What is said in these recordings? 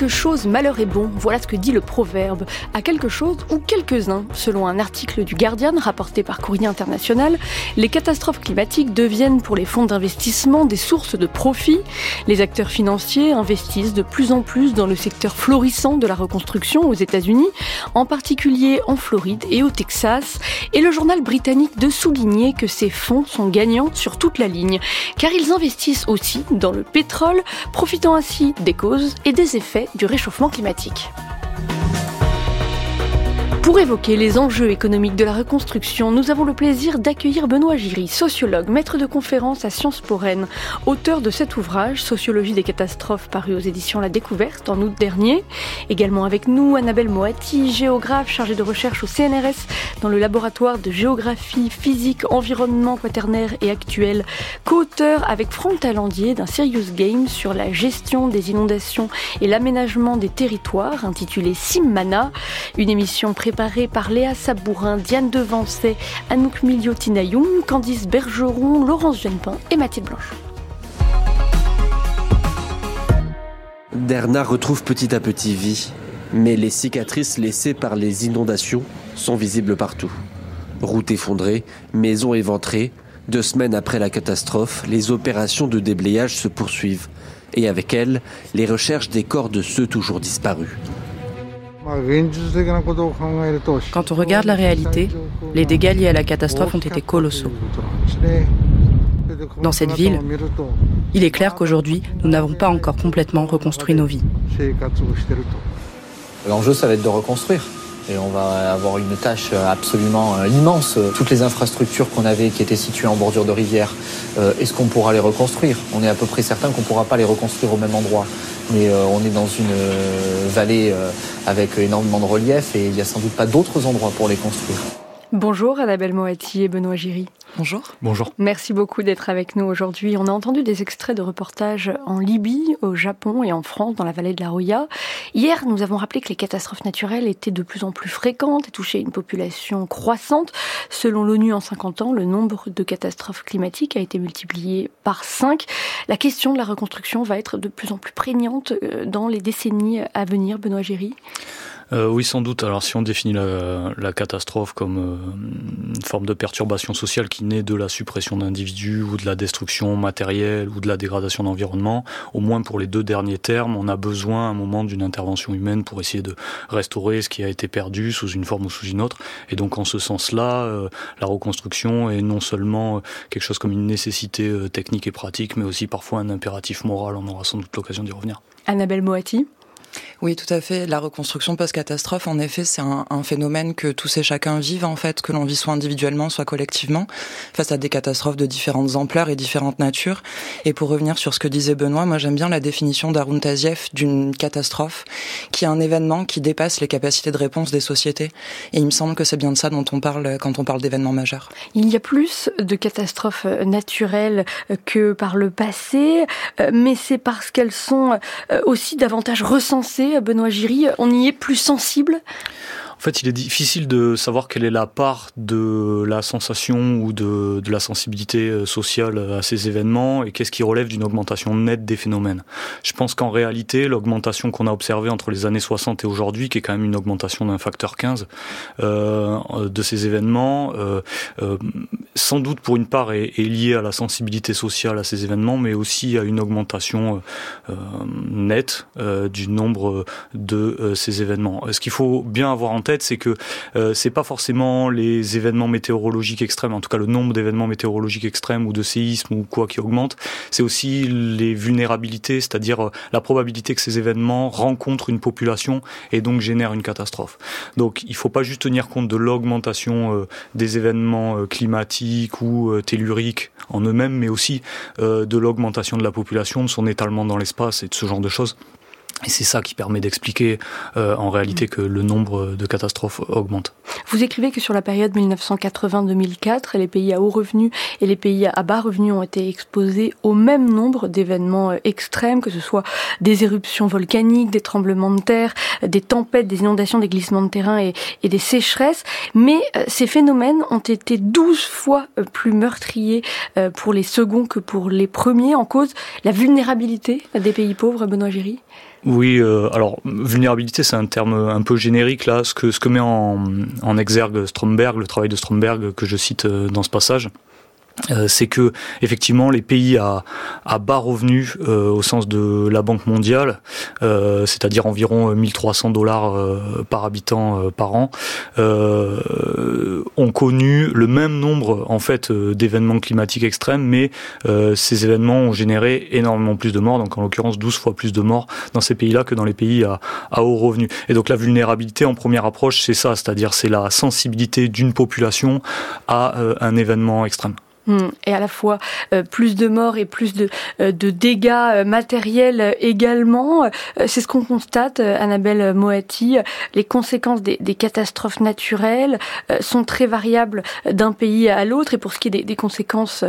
Quelque chose, malheur est bon. Voilà ce que dit le proverbe. À quelque chose ou quelques-uns. Selon un article du Guardian rapporté par Courrier International, les catastrophes climatiques deviennent pour les fonds d'investissement des sources de profit. Les acteurs financiers investissent de plus en plus dans le secteur florissant de la reconstruction aux États-Unis, en particulier en Floride et au Texas. Et le journal britannique de souligner que ces fonds sont gagnants sur toute la ligne, car ils investissent aussi dans le pétrole, profitant ainsi des causes et des effets du réchauffement climatique. Pour évoquer les enjeux économiques de la reconstruction, nous avons le plaisir d'accueillir Benoît Giry, sociologue, maître de conférence à Sciences Po Rennes, auteur de cet ouvrage, Sociologie des catastrophes, paru aux éditions La Découverte en août dernier. Également avec nous, Annabelle Moati, géographe chargée de recherche au CNRS dans le laboratoire de géographie, physique, environnement quaternaire et actuel, co-auteur avec Franck Talandier d'un Serious Game sur la gestion des inondations et l'aménagement des territoires, intitulé Simmana, une émission préparée par Léa Sabourin, Diane Devancet, Anouk Miliotinayoum, Candice Bergeron, Laurence Genepin et Mathilde Blanche. Derna retrouve petit à petit vie, mais les cicatrices laissées par les inondations sont visibles partout. Routes effondrées, maisons éventrées, deux semaines après la catastrophe, les opérations de déblayage se poursuivent, et avec elles, les recherches des corps de ceux toujours disparus. Quand on regarde la réalité, les dégâts liés à la catastrophe ont été colossaux. Dans cette ville, il est clair qu'aujourd'hui, nous n'avons pas encore complètement reconstruit nos vies. L'enjeu, ça va être de reconstruire. Et on va avoir une tâche absolument euh, immense. Toutes les infrastructures qu'on avait qui étaient situées en bordure de rivière, euh, est-ce qu'on pourra les reconstruire? On est à peu près certain qu'on ne pourra pas les reconstruire au même endroit. Mais euh, on est dans une vallée avec énormément de relief et il n'y a sans doute pas d'autres endroits pour les construire. Bonjour Annabelle Moati et Benoît Giry. Bonjour. Bonjour. Merci beaucoup d'être avec nous aujourd'hui. On a entendu des extraits de reportages en Libye, au Japon et en France, dans la vallée de la Roya. Hier, nous avons rappelé que les catastrophes naturelles étaient de plus en plus fréquentes et touchaient une population croissante. Selon l'ONU, en 50 ans, le nombre de catastrophes climatiques a été multiplié par 5. La question de la reconstruction va être de plus en plus prégnante euh, dans les décennies à venir, Benoît Giry. Euh, oui, sans doute. Alors, si on définit la, la catastrophe comme euh, une forme de perturbation sociale qui naît de la suppression d'individus ou de la destruction matérielle ou de la dégradation d'environnement, au moins pour les deux derniers termes, on a besoin à un moment d'une intervention humaine pour essayer de restaurer ce qui a été perdu sous une forme ou sous une autre. Et donc, en ce sens-là, euh, la reconstruction est non seulement quelque chose comme une nécessité euh, technique et pratique, mais aussi parfois un impératif moral. On aura sans doute l'occasion d'y revenir. Annabelle Moati? Oui, tout à fait. La reconstruction post-catastrophe, en effet, c'est un, phénomène que tous et chacun vivent, en fait, que l'on vit soit individuellement, soit collectivement, face à des catastrophes de différentes ampleurs et différentes natures. Et pour revenir sur ce que disait Benoît, moi j'aime bien la définition d'Arun Taziev d'une catastrophe, qui est un événement qui dépasse les capacités de réponse des sociétés. Et il me semble que c'est bien de ça dont on parle quand on parle d'événements majeurs. Il y a plus de catastrophes naturelles que par le passé, euh, mais c'est parce qu'elles sont euh, aussi davantage recensées Benoît Giry, on y est plus sensible? En fait, il est difficile de savoir quelle est la part de la sensation ou de, de la sensibilité euh, sociale à ces événements et qu'est-ce qui relève d'une augmentation nette des phénomènes. Je pense qu'en réalité, l'augmentation qu'on a observée entre les années 60 et aujourd'hui, qui est quand même une augmentation d'un facteur 15 euh, de ces événements, euh, euh, sans doute pour une part est, liée à la sensibilité sociale à ces événements, mais aussi à une augmentation euh, nette du nombre de ces événements. Ce qu'il faut bien avoir en tête, c'est que euh, c'est pas forcément les événements météorologiques extrêmes, en tout cas le nombre d'événements météorologiques extrêmes ou de séismes ou quoi qui augmente, c'est aussi les vulnérabilités, c'est-à-dire euh, la probabilité que ces événements rencontrent une population et donc génèrent une catastrophe. Donc il faut pas juste tenir compte de l'augmentation euh, des événements climatiques ou telluriques en eux-mêmes, mais aussi de l'augmentation de la population, de son étalement dans l'espace et de ce genre de choses. Et c'est ça qui permet d'expliquer euh, en réalité que le nombre de catastrophes augmente. Vous écrivez que sur la période 1980-2004, les pays à haut revenu et les pays à bas revenu ont été exposés au même nombre d'événements extrêmes, que ce soit des éruptions volcaniques, des tremblements de terre, des tempêtes, des inondations, des glissements de terrain et, des sécheresses. Mais ces phénomènes ont été 12 fois plus meurtriers pour les seconds que pour les premiers en cause la vulnérabilité des pays pauvres, Benoît Géry oui, euh, alors vulnérabilité, c'est un terme un peu générique là. Ce que ce que met en, en exergue Stromberg, le travail de Stromberg que je cite euh, dans ce passage, euh, c'est que effectivement les pays à, bas revenus euh, au sens de la Banque mondiale, euh, c'est-à-dire environ 1300 dollars par habitant par an, ont connu le même nombre en fait d'événements climatiques extrêmes, mais ces événements ont généré énormément plus de morts, donc en l'occurrence 12 fois plus de morts dans ces pays-là que dans les pays à haut revenu. Et donc la vulnérabilité en première approche, c'est ça, c'est-à-dire c'est la sensibilité d'une population à un événement extrême. Hmm. Et à la fois euh, plus de morts et plus de, euh, de dégâts euh, matériels également. C'est ce qu'on constate, Annabelle Moati. Les conséquences des, des catastrophes naturelles sont très variables d'un pays à l'autre. Et pour ce qui est des, des, conséquences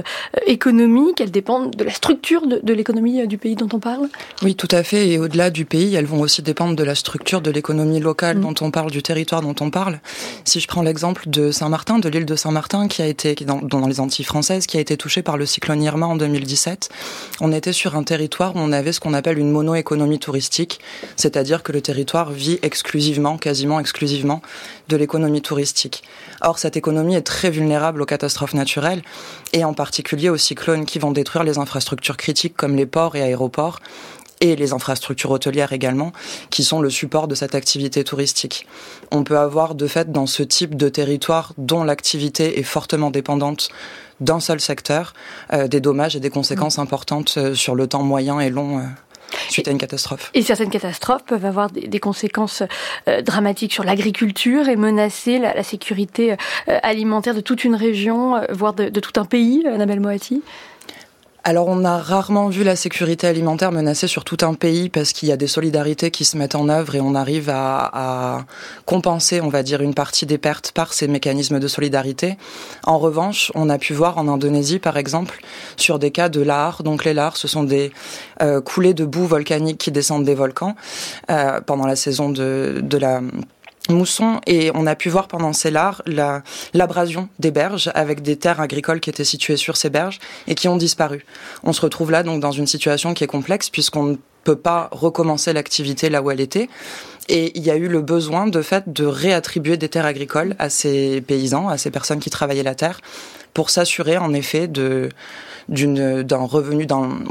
économiques, elles dépendent de la structure de, de l'économie du pays dont on parle Oui, tout à fait. Et au-delà du pays, elles vont aussi dépendre de la structure de l'économie locale hmm. dont on parle, du territoire dont on parle. Si je prends l'exemple de Saint-Martin, de l'île de Saint-Martin, qui a été dans, dans les Antilles françaises, qui a été touché par le cyclone Irma en 2017. On était sur un territoire où on avait ce qu'on appelle une mono-économie touristique, c'est-à-dire que le territoire vit exclusivement, quasiment exclusivement, de l'économie touristique. Or, cette économie est très vulnérable aux catastrophes naturelles et en particulier aux cyclones qui vont détruire les infrastructures critiques comme les ports et aéroports et les infrastructures hôtelières également, qui sont le support de cette activité touristique. On peut avoir de fait dans ce type de territoire dont l'activité est fortement dépendante d'un seul secteur euh, des dommages et des conséquences mmh. importantes euh, sur le temps moyen et long. Euh, suite à une catastrophe. Et certaines catastrophes peuvent avoir des, conséquences dramatiques sur l'agriculture et menacer la, sécurité alimentaire de toute une région, voire de, de tout un pays, Annabelle Moati? Alors on a rarement vu la sécurité alimentaire menacée sur tout un pays parce qu'il y a des solidarités qui se mettent en œuvre et on arrive à, à, compenser, on va dire, une partie des pertes par ces mécanismes de solidarité. En revanche, on a pu voir en Indonésie, par exemple, sur des cas de lahars. Donc les lahars, ce sont des euh, coulées de boue volcanique qui descendent des volcans euh, pendant la saison de la mousson et on a pu voir pendant ces lards l'abrasion des berges avec des terres agricoles qui étaient situées sur ces berges et qui ont disparu. On se retrouve là donc dans une situation qui est complexe puisqu'on ne peut pas recommencer l'activité là où elle était. Et il y a eu le besoin de fait de réattribuer des terres agricoles à ces paysans, à ces personnes qui travaillaient la terre, pour s'assurer en effet de d'une d'un revenu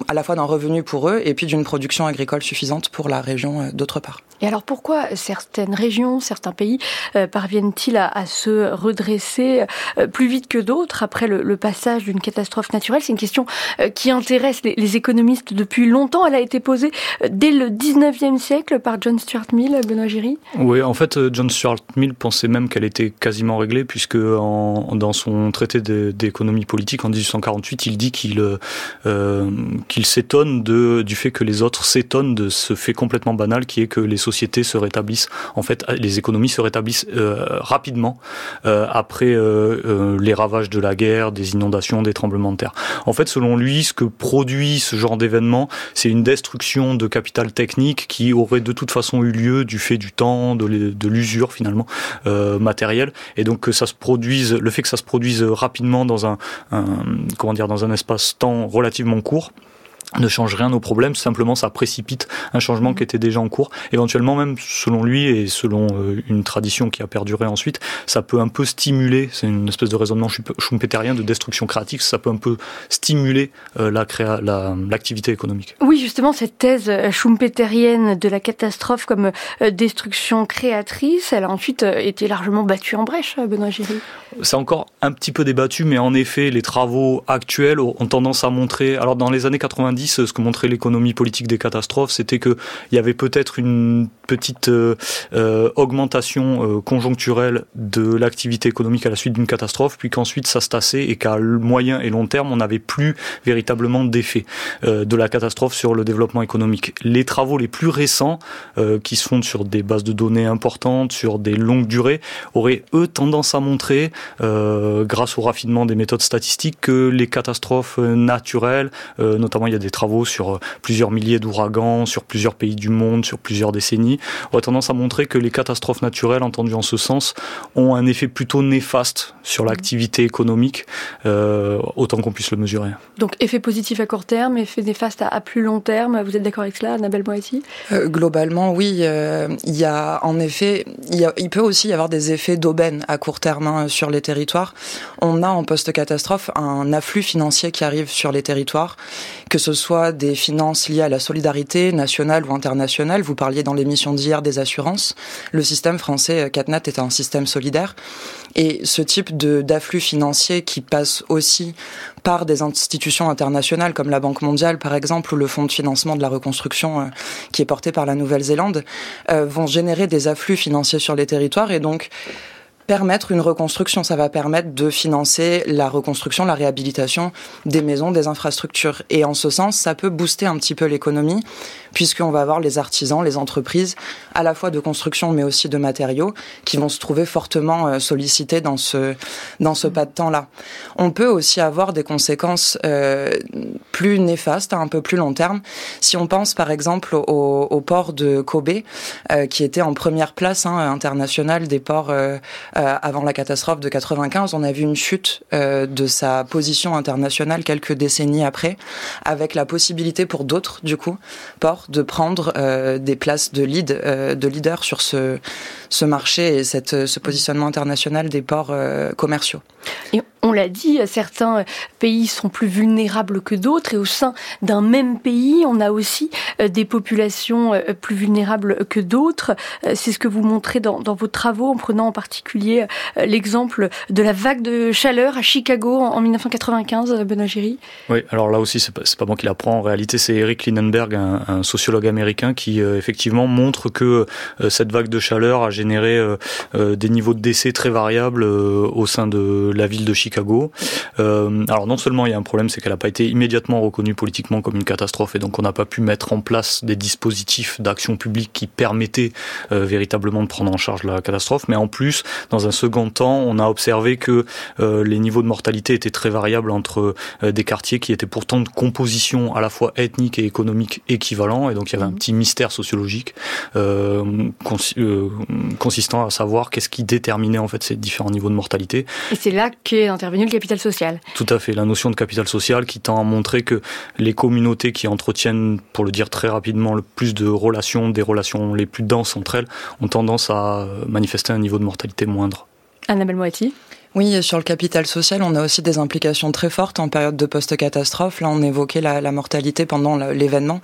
à la fois d'un revenu pour eux et puis d'une production agricole suffisante pour la région euh, d'autre part. Et alors pourquoi certaines régions, certains pays euh, parviennent-ils à, se redresser euh, plus vite que d'autres après le, passage d'une catastrophe naturelle? C'est une question euh, qui intéresse les, économistes depuis longtemps. Elle a été posée dès le 19e siècle par John Stuart Mill, Benoît Giry. Oui, en fait, John Stuart Mill pensait même qu'elle était quasiment réglée puisque dans son traité d'économie politique en 1848, il dit qu'il qu'il s'étonne du fait que les autres s'étonnent de ce fait complètement banal qui est que les sociétés se rétablissent, en fait, les économies se rétablissent euh, rapidement euh, après euh, les ravages de la guerre, des inondations, des tremblements de terre. En fait, selon lui, ce que produit ce genre d'événement, c'est une destruction de capital technique qui aurait de toute façon eu lieu du fait du temps, de l'usure finalement euh, matérielle, et donc que ça se produise, le fait que ça se produise rapidement dans un comment dire, dans un espace-temps relativement court ne change rien au problème, simplement ça précipite un changement qui était déjà en cours. Éventuellement même, selon lui et selon euh, une tradition qui a perduré ensuite, ça peut un peu stimuler, c'est une espèce de raisonnement schumpeterien de destruction créative, ça peut un peu stimuler euh, la créa, l'activité la, économique. Oui, justement, cette thèse euh, schumpeterienne de la catastrophe comme destruction créatrice, elle a ensuite été largement battue en brèche, Benoît Géry. C'est encore un petit peu débattu, mais en effet, les travaux actuels ont tendance à montrer, alors dans les années 90, 90, ce que montrait l'économie politique des catastrophes, c'était qu'il y avait peut-être une petite euh, euh, augmentation conjoncturelle de l'activité économique à la suite d'une catastrophe, puis qu'ensuite ça se tassait et qu'à moyen et long terme, on n'avait plus véritablement d'effet de la catastrophe sur le développement économique. Les travaux les plus récents, qui se fondent sur des bases de données importantes, sur des longues durées, auraient eux tendance à montrer, grâce au raffinement des méthodes statistiques, que les catastrophes naturelles, euh, notamment il y a des travaux sur euh, plusieurs milliers d'ouragans, sur plusieurs pays du monde, sur plusieurs décennies, auraient tendance à montrer que les catastrophes naturelles, entendues en ce sens, ont un effet plutôt néfaste sur l'activité économique, euh, autant qu'on puisse le mesurer. Donc effet positif à court terme, effet néfaste à, plus long terme, vous êtes d'accord avec cela, Annabelle Moetti Globalement, oui. il y a en effet, il, peut aussi y avoir des effets d'aubaine à court terme hein, sur les territoires. On a en post-catastrophe un afflux financier qui arrive sur les territoires, que ce soit des finances liées à la solidarité nationale ou internationale. Vous parliez dans l'émission d'hier des assurances. Le système français euh, CatNat est un système solidaire. Et ce type d'afflux financier qui passe aussi par des institutions internationales comme la Banque mondiale par exemple ou le Fonds de financement de la reconstruction euh, qui est porté par la Nouvelle-Zélande euh, vont générer des afflux financiers sur les territoires et donc permettre une reconstruction. Ça va permettre de financer la reconstruction, la réhabilitation des maisons, des infrastructures. Et en ce sens, ça peut booster un petit peu l'économie, puisqu'on va avoir les artisans, les entreprises, à la fois de construction, mais aussi de matériaux, qui vont se trouver fortement euh, sollicités dans ce, dans ce pas de temps-là. On peut aussi avoir des conséquences euh, plus néfastes, à un peu plus long terme. Si on pense, par exemple, au, port de Kobe, euh, qui était en première place hein, internationale des ports avant la catastrophe de 95, on a vu une chute euh, de sa position internationale quelques décennies après, avec la possibilité pour d'autres, du coup, ports, de prendre euh, des places de lead, de leader sur ce, ce marché et cette, ce positionnement international des ports commerciaux. On l'a dit, certains pays sont plus vulnérables que d'autres et au sein d'un même pays, on a aussi des populations plus vulnérables que d'autres. C'est ce que vous montrez dans, vos travaux en prenant en particulier euh, l'exemple de la vague de chaleur à Chicago en 1995, euh, Benoît Géry Oui, alors là aussi, c'est pas, pas moi qui l'apprends. En réalité, c'est Eric Lindenberg, un, sociologue américain, qui euh, effectivement montre que cette vague de chaleur a généré des niveaux de décès très variables au sein de la ville de Chicago. Alors non seulement il y a un problème, c'est qu'elle n'a pas été immédiatement reconnue politiquement comme une catastrophe et donc on n'a pas pu mettre en place des dispositifs d'action publique qui permettaient véritablement de prendre en charge la catastrophe, mais en plus, dans un second temps, on a observé que euh, les niveaux de mortalité étaient très variables entre euh, des quartiers qui étaient pourtant de composition à la fois ethnique et économique équivalent, et donc il y avait un petit mystère sociologique euh, consistant à savoir qu'est-ce qui déterminait en fait ces différents niveaux de mortalité. Et c'est là qu'est intervenu le capital social. Tout à fait, la notion de capital social qui tend à montrer que les communautés qui entretiennent, pour le dire très rapidement, le plus de relations, des relations les plus denses entre elles, ont tendance à manifester un niveau de mortalité moindre. Annabelle Moiti oui, sur le capital social, on a aussi des implications très fortes en période de post-catastrophe. Là, on évoquait la, mortalité pendant l'événement,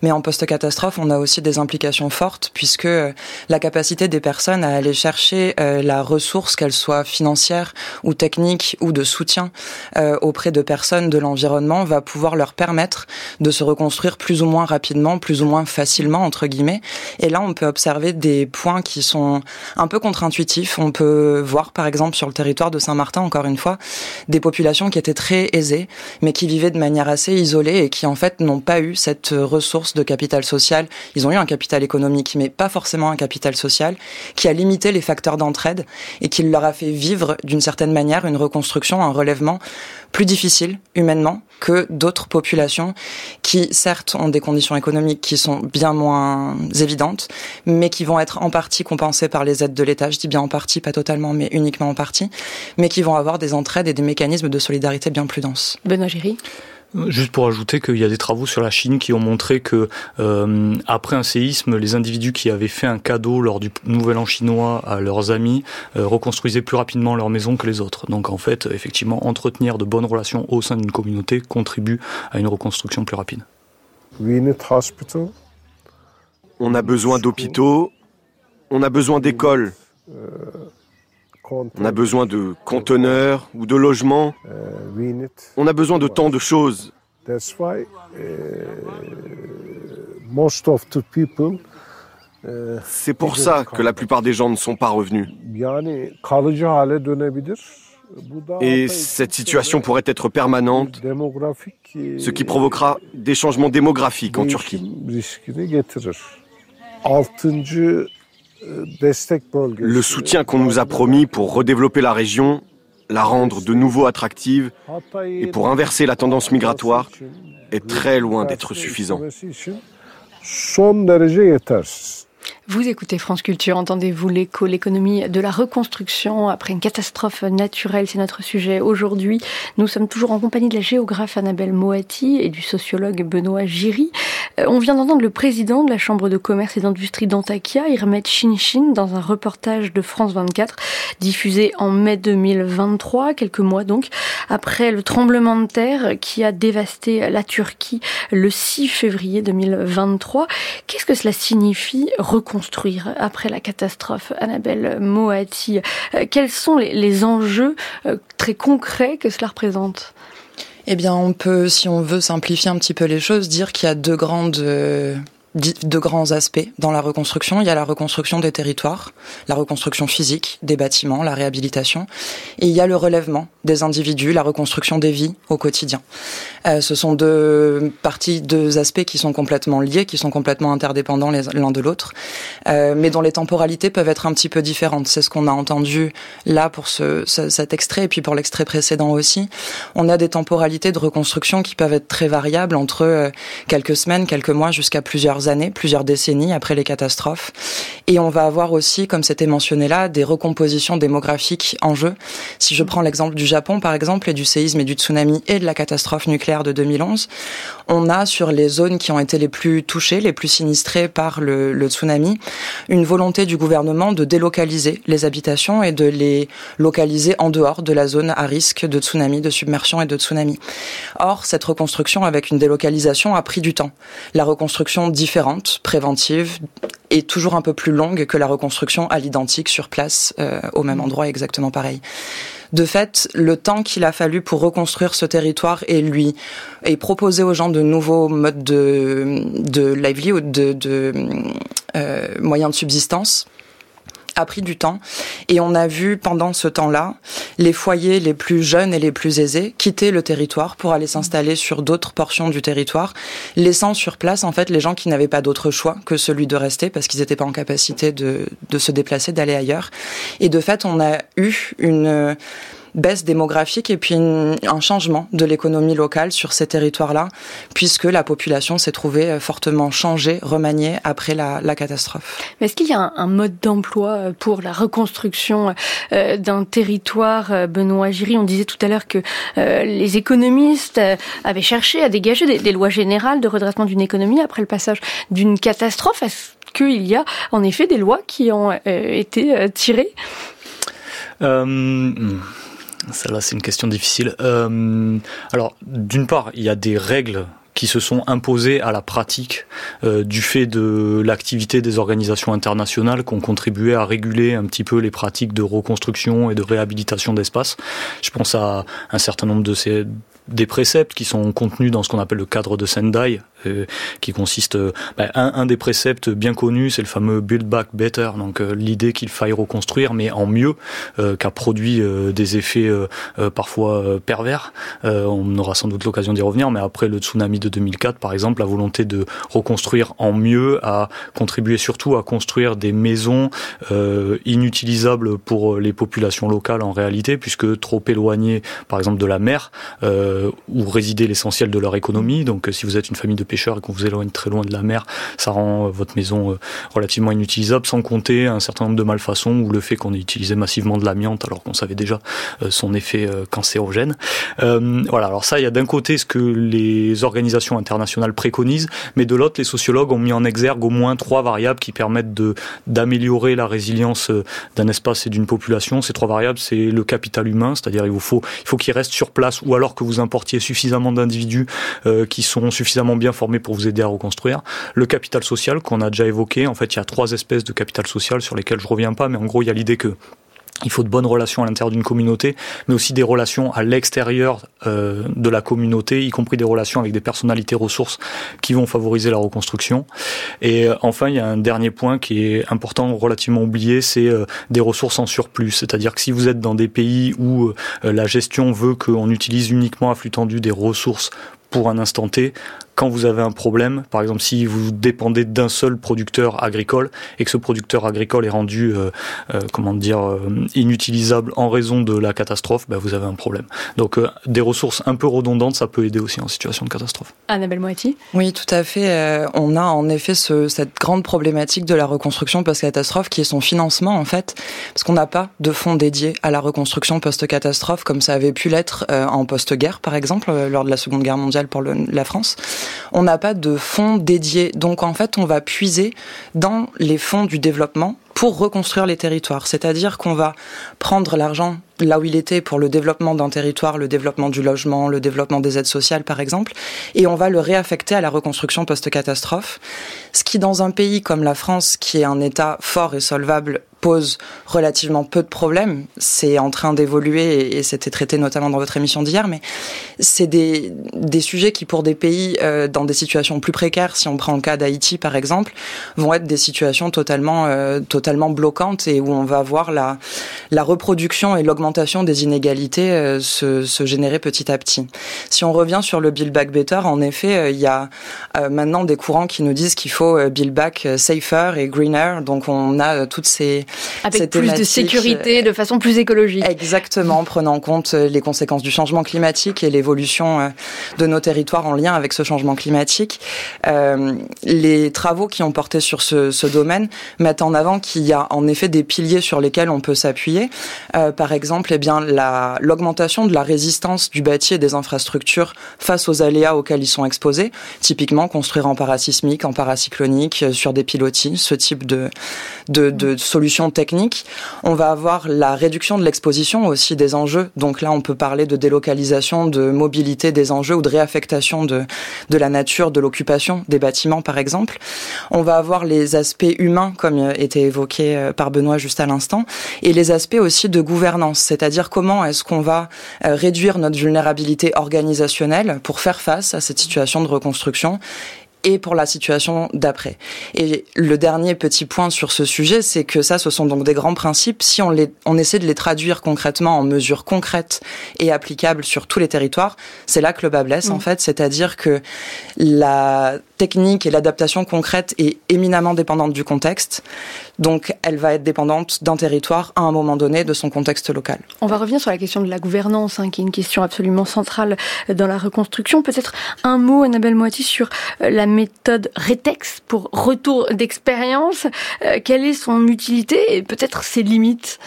mais en post-catastrophe, on a aussi des implications fortes puisque euh, la capacité des personnes à aller chercher euh, la ressource, qu'elle soit financière ou technique ou de soutien euh, auprès de personnes de l'environnement, va pouvoir leur permettre de se reconstruire plus ou moins rapidement, plus ou moins facilement entre guillemets. Et là, on peut observer des points qui sont un peu contre-intuitifs. On peut voir, par exemple, sur le territoire de Saint-Martin, encore une fois, des populations qui étaient très aisées, mais qui vivaient de manière assez isolée et qui en fait n'ont pas eu cette ressource de capital social. Ils ont eu un capital économique, mais pas forcément un capital social, qui a limité les facteurs d'entraide et qui leur a fait vivre d'une certaine manière une reconstruction, un relèvement plus difficile humainement que d'autres populations qui certes ont des conditions économiques qui sont bien moins évidentes, mais qui vont être en partie compensées par les aides de l'État. Je dis bien en partie, pas totalement, mais uniquement en partie, mais qui vont avoir des entraides et des mécanismes de solidarité bien plus denses. Benoît Géry Juste pour ajouter qu'il y a des travaux sur la Chine qui ont montré que euh, après un séisme, les individus qui avaient fait un cadeau lors du Nouvel An chinois à leurs amis euh, reconstruisaient plus rapidement leur maison que les autres. Donc en fait, effectivement, entretenir de bonnes relations au sein d'une communauté contribue à une reconstruction plus rapide. On a besoin d'hôpitaux, on a besoin d'écoles. On a besoin de conteneurs ou de logements. On a besoin de tant de choses. C'est pour ça que la plupart des gens ne sont pas revenus. Et cette situation pourrait être permanente, ce qui provoquera des changements démographiques en Turquie. Le soutien qu'on nous a promis pour redévelopper la région, la rendre de nouveau attractive et pour inverser la tendance migratoire est très loin d'être suffisant. Vous écoutez France Culture, entendez-vous l'écho, l'économie de la reconstruction après une catastrophe naturelle, c'est notre sujet aujourd'hui. Nous sommes toujours en compagnie de la géographe Annabelle Moati et du sociologue Benoît Giry. Euh, on vient d'entendre le président de la Chambre de commerce et d'industrie d'Antakya, Irmet Shinshin, dans un reportage de France 24 diffusé en mai 2023, quelques mois donc, après le tremblement de terre qui a dévasté la Turquie le 6 février 2023. Qu'est-ce que cela signifie reconstruire après la catastrophe. Annabelle Moati euh, Quels sont les, enjeux euh, très concrets que cela représente? Eh bien, on peut, si on veut simplifier un petit peu les choses, dire qu'il y a deux grandes euh, de grands aspects dans la reconstruction. Il y a la reconstruction des territoires, la reconstruction physique des bâtiments, la réhabilitation, et il y a le relèvement des individus, la reconstruction des vies au quotidien. Euh, ce sont deux parties, deux aspects qui sont complètement liés, qui sont complètement interdépendants l'un de l'autre, euh, mais dont les temporalités peuvent être un petit peu différentes. C'est ce qu'on a entendu là pour ce, cet extrait et puis pour l'extrait précédent aussi. On a des temporalités de reconstruction qui peuvent être très variables entre euh, quelques semaines, quelques mois jusqu'à plusieurs années, plusieurs décennies après les catastrophes. Et on va avoir aussi, comme c'était mentionné là, des recompositions démographiques en jeu. Si je prends l'exemple du Japon, par exemple, et du séisme et du tsunami et de la catastrophe nucléaire de 2011, on a sur les zones qui ont été les plus touchées, les plus sinistrées par le, le tsunami, une volonté du gouvernement de délocaliser les habitations et de les localiser en dehors de la zone à risque de tsunami, de submersion et de tsunami. Or, cette reconstruction avec une délocalisation a pris du temps. La reconstruction différente, préventive, est toujours un peu plus longue que la reconstruction à l'identique sur place, euh, au même endroit, exactement pareil. De fait, le temps qu'il a fallu pour reconstruire ce territoire et lui et proposer aux gens de nouveaux modes de, de livelihood, de, de euh, moyens de subsistance, a pris du temps et on a vu pendant ce temps-là les foyers les plus jeunes et les plus aisés quitter le territoire pour aller s'installer sur d'autres portions du territoire, laissant sur place en fait les gens qui n'avaient pas d'autre choix que celui de rester parce qu'ils n'étaient pas en capacité de, de se déplacer, d'aller ailleurs. Et de fait, on a eu une baisse démographique et puis un changement de l'économie locale sur ces territoires-là, puisque la population s'est trouvée euh, fortement changée, remaniée après la, catastrophe. Est-ce qu'il y a un, mode d'emploi euh, pour la reconstruction euh, d'un territoire Benoît Giry, on disait tout à l'heure que les économistes avaient cherché à dégager des, des lois générales de redressement d'une économie après le passage d'une catastrophe. Est-ce qu'il y a en effet des lois qui ont été tirées? Celle-là, c'est une question difficile. Euh, alors, d'une part, il y a des règles qui se sont imposées à la pratique euh, du fait de l'activité des organisations internationales qui ont contribué à réguler un petit peu les pratiques de reconstruction et de réhabilitation d'espace. Je pense à un certain nombre de ces des préceptes qui sont contenus dans ce qu'on appelle le cadre de Sendai, euh, qui consiste, euh, bah, un, un, des préceptes bien connus, c'est le fameux Build Back Better, donc euh, l'idée qu'il faille reconstruire, mais en mieux, qu'a produit des effets parfois pervers. on aura sans doute l'occasion d'y revenir, mais après le tsunami de 2004, par exemple, la volonté de reconstruire en mieux a contribué surtout à construire des maisons inutilisables pour les populations locales en réalité, puisque trop éloignées, par exemple, de la mer. Euh, où résidait l'essentiel de leur économie. Donc euh, si vous êtes une famille de pêcheurs et qu'on vous éloigne très loin de la mer, ça rend euh, votre maison relativement inutilisable, sans compter un certain nombre de malfaçons ou le fait qu'on ait utilisé massivement de l'amiante alors qu'on savait déjà son effet cancérogène. voilà, alors ça, il y a d'un côté ce que les organisations internationales préconisent, mais de l'autre, les sociologues ont mis en exergue au moins trois variables qui permettent d'améliorer la résilience d'un espace et d'une population. Ces trois variables, c'est le capital humain, c'est-à-dire il vous faut il faut qu'il reste sur place ou alors que vous importiez suffisamment d'individus euh, qui sont suffisamment bien formés pour vous aider à reconstruire. Le capital social qu'on a déjà évoqué, en fait, il y a trois espèces de capital social sur lesquelles je reviens pas, mais en gros, il y a l'idée que il faut de bonnes relations à l'intérieur d'une communauté, mais aussi des relations à l'extérieur euh, de la communauté, y compris des relations avec des personnalités ressources qui vont favoriser la reconstruction. Et euh, enfin, il y a un dernier point qui est important, relativement oublié, c'est euh, des ressources en surplus. C'est-à-dire que si vous êtes dans des pays où la gestion veut qu'on utilise uniquement à flux tendu des ressources pour un instant T, quand vous avez un problème, par exemple si vous dépendez d'un seul producteur agricole et que ce producteur agricole est rendu, euh, euh, comment dire, euh, inutilisable en raison de la catastrophe, ben vous avez un problème. Donc des ressources un peu redondantes, ça peut aider aussi en situation de catastrophe. Annabelle Moetti Oui, tout à fait. on a en effet ce, cette grande problématique de la reconstruction post-catastrophe qui est son financement en fait, parce qu'on n'a pas de fonds dédiés à la reconstruction post-catastrophe comme ça avait pu l'être en post-guerre par exemple lors de la Seconde Guerre mondiale pour le, la France on n'a pas de fonds dédiés. Donc en fait, on va puiser dans les fonds du développement pour reconstruire les territoires. C'est-à-dire qu'on va prendre l'argent là où il était pour le développement d'un territoire, le développement du logement, le développement des aides sociales par exemple, et on va le réaffecter à la reconstruction post-catastrophe. Ce qui dans un pays comme la France, qui est un État fort et solvable, pose relativement peu de problèmes. C'est en train d'évoluer et, c'était traité notamment dans votre émission d'hier, mais c'est des, des sujets qui, pour des pays euh, dans des situations plus précaires, si on prend le cas d'Haïti par exemple, vont être des situations totalement, euh, totalement bloquantes et où on va voir la, la reproduction et l'augmentation des inégalités euh, se, se, générer petit à petit. Si on revient sur le Build Back Better, en effet, il y a maintenant des courants qui nous disent qu'il faut Build Back Safer et Greener. Donc on a toutes ces avec plus de sécurité, de façon plus écologique. Exactement, en prenant en compte euh, les conséquences du changement climatique et l'évolution euh, de nos territoires en lien avec ce changement climatique. Euh, les travaux qui ont porté sur ce, ce domaine mettent en avant qu'il y a en effet des piliers sur lesquels on peut s'appuyer. Euh, par exemple, eh bien l'augmentation de la résistance du bâti et des infrastructures face aux aléas auxquels ils sont exposés. Typiquement, construire en parasismique, en paracyclonique, sur des pilotis, ce type de, de, de solutions techniques. On va avoir la réduction de l'exposition aussi des enjeux. Donc là, on peut parler de délocalisation, de mobilité des enjeux ou de réaffectation de, de la nature, de l'occupation des bâtiments, par exemple. On va avoir les aspects humains, comme était évoqué euh, par Benoît juste à l'instant, et les aspects aussi de gouvernance, c'est-à-dire comment est-ce qu'on va euh, réduire notre vulnérabilité organisationnelle pour faire face à cette situation de reconstruction et pour la situation d'après. Et le dernier petit point sur ce sujet, c'est que ça, ce sont donc des grands principes. Si on, les, on essaie de les traduire concrètement en mesures concrètes et applicables sur tous les territoires, c'est là que le bas blesse, en mm. fait. C'est-à-dire que la technique et l'adaptation concrète est éminemment dépendante du contexte. Donc, elle va être dépendante d'un territoire à un moment donné, de son contexte local. On va revenir sur la question de la gouvernance, hein, qui est une question absolument centrale dans la reconstruction. Peut-être un mot, Annabelle Moiti, sur euh, la méthode RETEX pour retour d'expérience. Euh, quelle est son utilité et peut-être ses limites?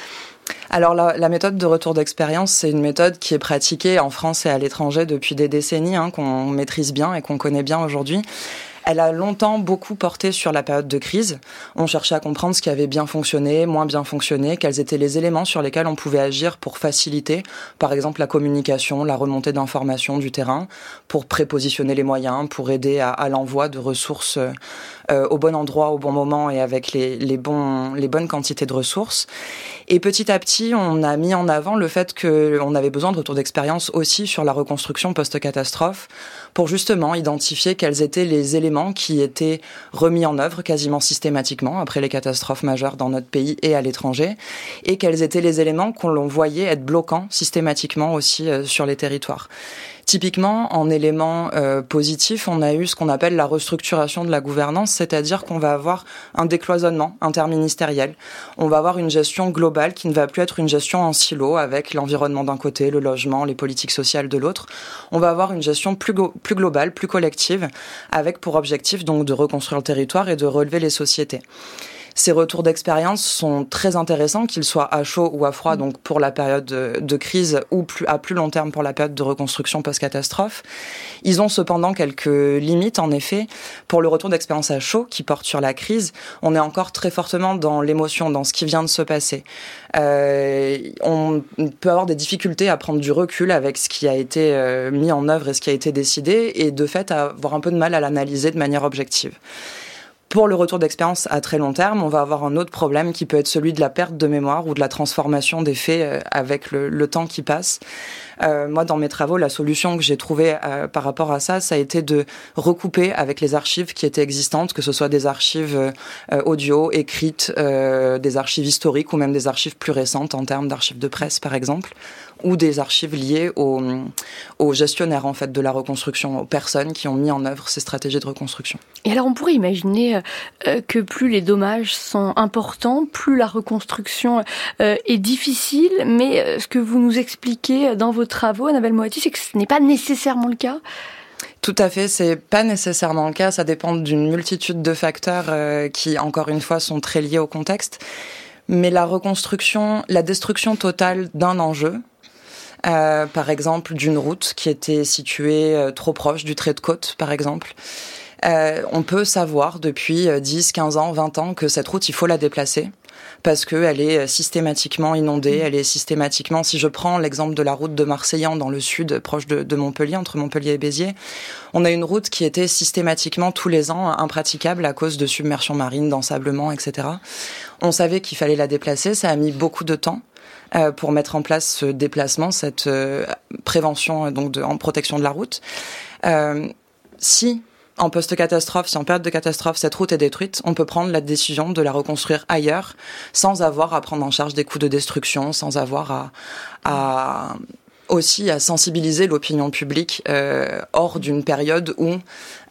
Alors la, méthode de retour d'expérience, c'est une méthode qui est pratiquée en France et à l'étranger depuis des décennies, hein, qu'on maîtrise bien et qu'on connaît bien aujourd'hui. Elle a longtemps beaucoup porté sur la période de crise. On cherchait à comprendre ce qui avait bien fonctionné, moins bien fonctionné, quels étaient les éléments sur lesquels on pouvait agir pour faciliter, par exemple, la communication, la remontée d'informations du terrain, pour prépositionner les moyens, pour aider à, à l'envoi de ressources euh, au bon endroit, au bon moment et avec les, les, bons, les bonnes quantités de ressources. Et petit à petit, on a mis en avant le fait qu'on avait besoin de retour d'expérience aussi sur la reconstruction post-catastrophe pour justement identifier quels étaient les éléments qui étaient remis en œuvre quasiment systématiquement après les catastrophes majeures dans notre pays et à l'étranger, et quels étaient les éléments qu'on voyait être bloquants systématiquement aussi euh, sur les territoires. Typiquement, en élément euh, positif, on a eu ce qu'on appelle la restructuration de la gouvernance, c'est-à-dire qu'on va avoir un décloisonnement interministériel. On va avoir une gestion globale qui ne va plus être une gestion en silo avec l'environnement d'un côté, le logement, les politiques sociales de l'autre. On va avoir une gestion plus, plus globale, plus collective, avec pour objectif donc de reconstruire le territoire et de relever les sociétés. Ces retours d'expérience sont très intéressants, qu'ils soient à chaud ou à froid, donc pour la période de, crise ou plus, à plus long terme pour la période de reconstruction post-catastrophe. Ils ont cependant quelques limites, en effet. Pour le retour d'expérience à chaud, qui porte sur la crise, on est encore très fortement dans l'émotion, dans ce qui vient de se passer. Euh, on peut avoir des difficultés à prendre du recul avec ce qui a été euh, mis en œuvre et ce qui a été décidé, et de fait avoir un peu de mal à l'analyser de manière objective. Pour le retour d'expérience à très long terme, on va avoir un autre problème qui peut être celui de la perte de mémoire ou de la transformation des faits euh, avec le, temps qui passe. Euh, moi, dans mes travaux, la solution que j'ai trouvée euh, par rapport à ça, ça a été de recouper avec les archives qui étaient existantes, que ce soit des archives euh, audio, écrites, des archives historiques ou même des archives plus récentes en termes d'archives de presse, par exemple ou des archives liées aux, aux, gestionnaires en fait de la reconstruction, aux personnes qui ont mis en œuvre ces stratégies de reconstruction. Et alors on pourrait imaginer euh, que plus les dommages sont importants, plus la reconstruction euh, est difficile, mais euh, ce que vous nous expliquez dans vos travaux, Annabelle Moati, c'est que ce n'est pas nécessairement le cas. Tout à fait, c'est pas nécessairement le cas. Ça dépend d'une multitude de facteurs euh, qui, encore une fois, sont très liés au contexte. Mais la reconstruction, la destruction totale d'un enjeu, euh, par exemple d'une route qui était située euh, trop proche du trait de côte, par exemple. Euh, on peut savoir depuis 10, 15 ans, 20 ans que cette route, il faut la déplacer parce qu'elle est systématiquement inondée, elle est systématiquement, si je prends l'exemple de la route de Marseillan dans le sud, proche de, de, Montpellier, entre Montpellier et Béziers, on a une route qui était systématiquement tous les ans impraticable à cause de submersion marine, d'ensablement, etc. On savait qu'il fallait la déplacer, ça a mis beaucoup de temps. Euh, pour mettre en place ce déplacement, cette euh, prévention euh, donc de, en protection de la route. si en post-catastrophe, si en période de catastrophe, cette route est détruite, on peut prendre la décision de la reconstruire ailleurs sans avoir à prendre en charge des coûts de destruction, sans avoir à, à aussi à sensibiliser l'opinion publique euh, hors d'une période où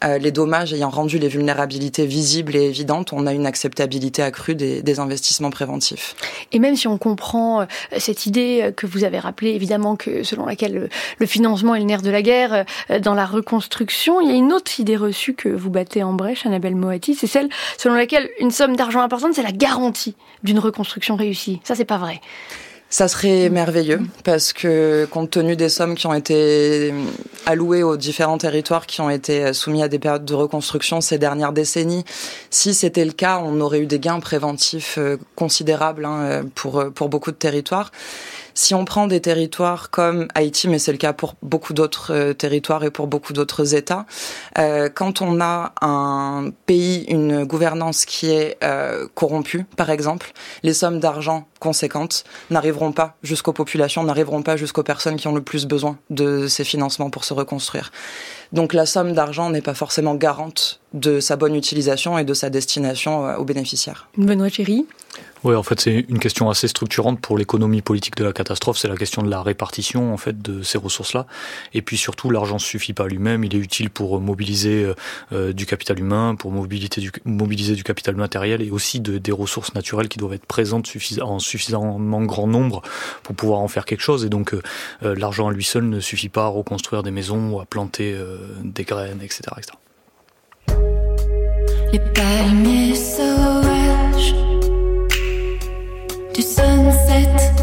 euh, les dommages ayant rendu les vulnérabilités visibles et évidentes, on a une acceptabilité accrue des, investissements préventifs. Et même si on comprend euh, cette idée que vous avez rappelée, évidemment que selon laquelle le, financement est le nerf de la guerre dans la reconstruction, il y a une autre idée reçue que vous battez en brèche, Annabelle Moati, c'est celle selon laquelle une somme d'argent importante, c'est la garantie d'une reconstruction réussie. Ça, c'est pas vrai. Ça serait merveilleux parce que compte tenu des sommes qui ont été allouées aux différents territoires qui ont été soumis à des périodes de reconstruction ces dernières décennies, si c'était le cas, on aurait eu des gains préventifs euh, considérables hein, pour pour beaucoup de territoires. Si on prend des territoires comme Haïti, mais c'est le cas pour beaucoup d'autres euh, territoires et pour beaucoup d'autres États, euh, quand on a un pays, une gouvernance qui est euh, corrompue, par exemple, les sommes d'argent conséquentes n'arriveront pas jusqu'aux populations, n'arriveront pas jusqu'aux personnes qui ont le plus besoin de ces financements pour se reconstruire. Donc la somme d'argent n'est pas forcément garante de sa bonne utilisation et de sa destination aux bénéficiaires. Benoît Chéry oui, en fait, c'est une question assez structurante pour l'économie politique de la catastrophe. C'est la question de la répartition, en fait, de ces ressources-là. Et puis surtout, l'argent ne suffit pas lui-même. Il est utile pour mobiliser euh, euh, du capital humain, pour mobiliser du, mobiliser du capital matériel et aussi de, des ressources naturelles qui doivent être présentes en suffisamment grand nombre pour pouvoir en faire quelque chose. Et donc, euh, euh l'argent à lui seul ne suffit pas à reconstruire des maisons ou à planter euh, des graines, etc. etc. Les palmiers sauvages tête.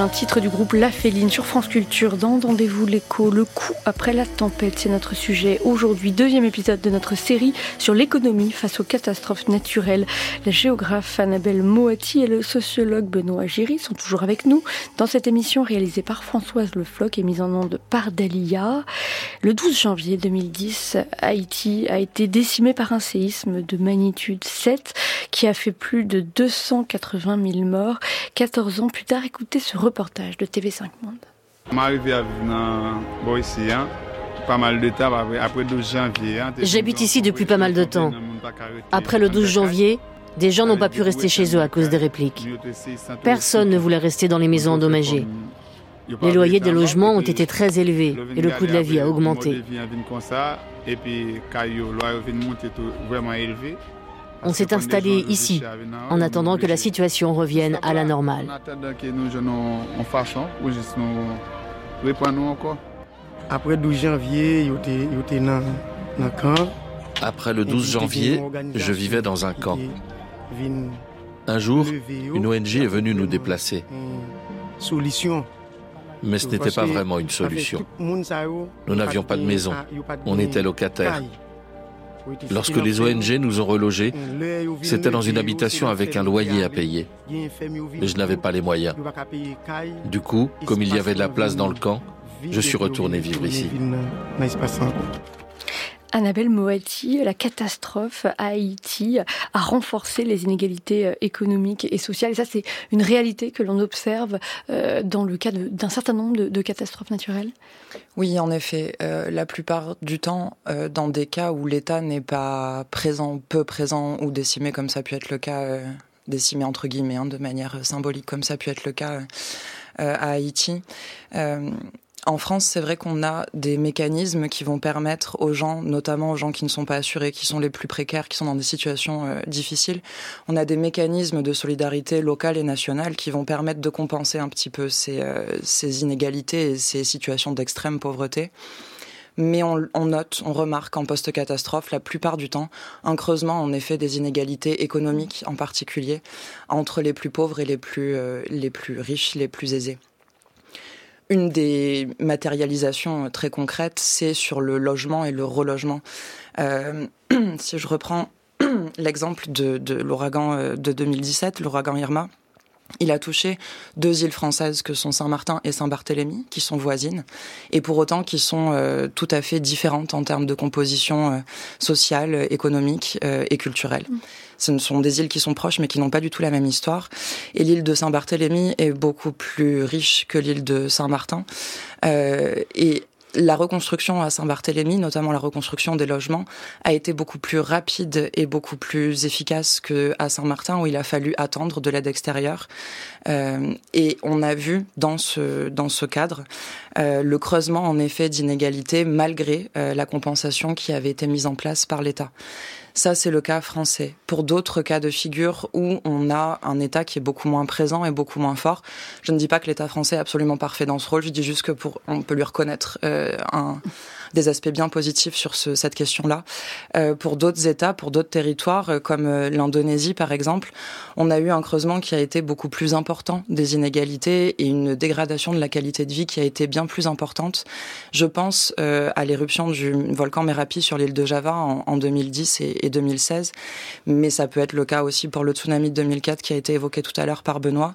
Un titre du groupe La Féline sur France Culture. D'entendez-vous l'écho, le coup après la tempête, c'est notre sujet aujourd'hui. Deuxième épisode de notre série sur l'économie face aux catastrophes naturelles. La géographe Annabelle Moati et le sociologue Benoît Giry sont toujours avec nous dans cette émission réalisée par Françoise Le Floch et mise en onde par Dalia. Le 12 janvier 2010, Haïti a été décimé par un séisme de magnitude 7 qui a fait plus de 280 000 morts. 14 ans plus tard, écoutez ce reportage de TV5 Monde. J'habite ici depuis pas mal de temps. Après le 12 janvier, des gens n'ont pas pu rester chez eux à cause des répliques. Personne ne voulait rester dans les maisons endommagées. Les loyers des logements ont été très élevés et le coût de la vie a augmenté. On s'est installé ici en attendant que la situation revienne à la normale. Après le 12 janvier, Après le 12 janvier, je vivais dans un camp. Un jour, une ONG est venue nous déplacer. Mais ce n'était pas vraiment une solution. Nous n'avions pas de maison. On était locataires. Lorsque les ONG nous ont relogés, c'était dans une habitation avec un loyer à payer. Mais je n'avais pas les moyens. Du coup, comme il y avait de la place dans le camp, je suis retourné vivre ici. Annabelle Moati, la catastrophe à Haïti a renforcé les inégalités euh, économiques et sociales. Et ça, c'est une réalité que l'on observe euh, dans le cas d'un certain nombre de, catastrophes naturelles. Oui, en effet. Euh, la plupart du temps, dans des cas où l'État n'est pas présent, peu présent ou décimé, comme ça a pu être le cas, décimé entre guillemets, hein, de manière symbolique, comme ça a pu être le cas à Haïti en France, c'est vrai qu'on a des mécanismes qui vont permettre aux gens, notamment aux gens qui ne sont pas assurés, qui sont les plus précaires, qui sont dans des situations euh, difficiles, on a des mécanismes de solidarité locale et nationale qui vont permettre de compenser un petit peu ces, euh, ces inégalités et ces situations d'extrême pauvreté. Mais on, note, on remarque en post-catastrophe, la plupart du temps, un creusement en effet des inégalités économiques en particulier entre les plus pauvres et les plus, euh, les plus riches, les plus aisés. Une des matérialisations très concrètes, c'est sur le logement et le relogement. Euh, si je reprends l'exemple de, l'ouragan euh, de 2017, l'ouragan Irma, il a touché deux îles françaises que sont Saint-Martin et Saint-Barthélemy, qui sont voisines, et pour autant qui sont euh, tout à fait différentes en termes de composition sociale, économique et culturelle. Mmh. Ce sont des îles qui sont proches mais qui n'ont pas du tout la même histoire. Et l'île de Saint-Barthélemy est beaucoup plus riche que l'île de Saint-Martin. Euh, et la reconstruction à Saint-Barthélemy, notamment la reconstruction des logements, a été beaucoup plus rapide et beaucoup plus efficace que à Saint-Martin où il a fallu attendre de l'aide extérieure. Euh, et on a vu dans ce dans ce cadre euh, le creusement en effet d'inégalités malgré euh, la compensation qui avait été mise en place par l'État. Ça, c'est le cas français. Pour d'autres cas de figure où on a un État qui est beaucoup moins présent et beaucoup moins fort, je ne dis pas que l'État français est absolument parfait dans ce rôle. Je dis juste que pour, on peut lui reconnaître euh, un, des aspects bien positifs sur ce, cette question-là. Euh, pour d'autres États, pour d'autres territoires, euh, comme euh, l'Indonésie par exemple, on a eu un creusement qui a été beaucoup plus important des inégalités et une dégradation de la qualité de vie qui a été bien plus importante. Je pense à l'éruption du volcan Merapi sur l'île de Java en, en 2010 et, et, 2016, mais ça peut être le cas aussi pour le tsunami de 2004 qui a été évoqué tout à l'heure par Benoît.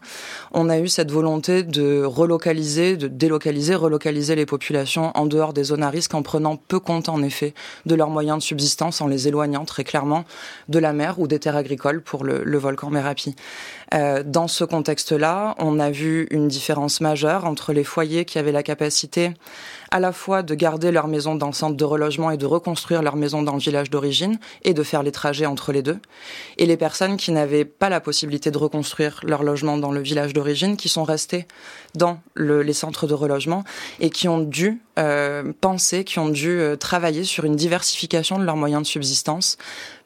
On a eu cette volonté de relocaliser, de délocaliser, relocaliser les populations en dehors des zones à risque prenant peu compte en effet de leurs moyens de subsistance, en les éloignant très clairement de la mer ou des terres agricoles pour le, volcan Merapi. Euh, dans ce contexte-là, on a vu une différence majeure entre les foyers qui avaient la capacité à la fois de garder leur maison dans le centre de relogement et de reconstruire leur maison dans le village d'origine et de faire les trajets entre les deux, et les personnes qui n'avaient pas la possibilité de reconstruire leur logement dans le village d'origine, qui sont restées dans le, les centres de relogement et qui ont dû euh, penser, qui ont dû euh, travailler sur une diversification de leurs moyens de subsistance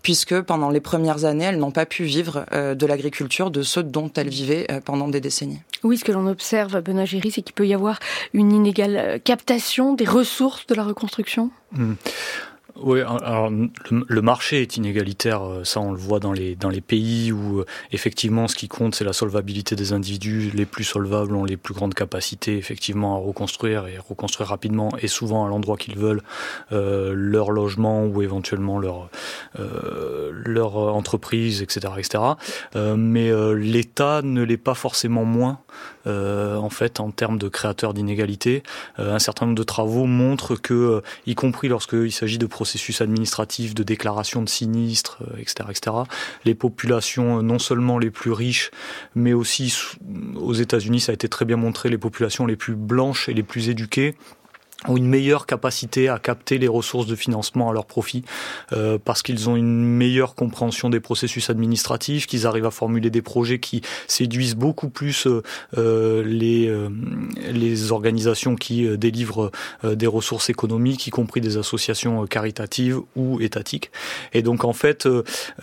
puisque pendant les premières années, elles n'ont pas pu vivre euh, de l'agriculture, de ceux dont elles vivaient euh, pendant des décennies. Oui, ce que l'on observe, Benoît Géry, c'est qu'il peut y avoir une inégale euh, captation des ressources de la reconstruction? Mmh. Oui, alors le, marché est inégalitaire, euh, ça on le voit dans les, dans les pays où euh, effectivement ce qui compte c'est la solvabilité des individus, les plus solvables ont les plus grandes capacités effectivement à reconstruire et reconstruire rapidement et souvent à l'endroit qu'ils veulent euh, leur logement ou éventuellement leur, euh, leur entreprise, etc. etc. Euh, mais l'État ne l'est pas forcément moins en fait en termes de créateurs d'inégalités. un certain nombre de travaux montrent que, y compris lorsqu'il s'agit de processus administratifs, de déclaration de sinistres, etc., etc., les populations non seulement les plus riches, mais aussi aux États-Unis, ça a été très bien montré, les populations les plus blanches et les plus éduquées ont une meilleure capacité à capter les ressources de financement à leur profit euh, parce qu'ils ont une meilleure compréhension des processus administratifs, qu'ils arrivent à formuler des projets qui séduisent beaucoup plus euh, euh les, euh, les organisations qui euh, délivrent des ressources économiques, y compris des associations caritatives ou étatiques. Et donc en fait,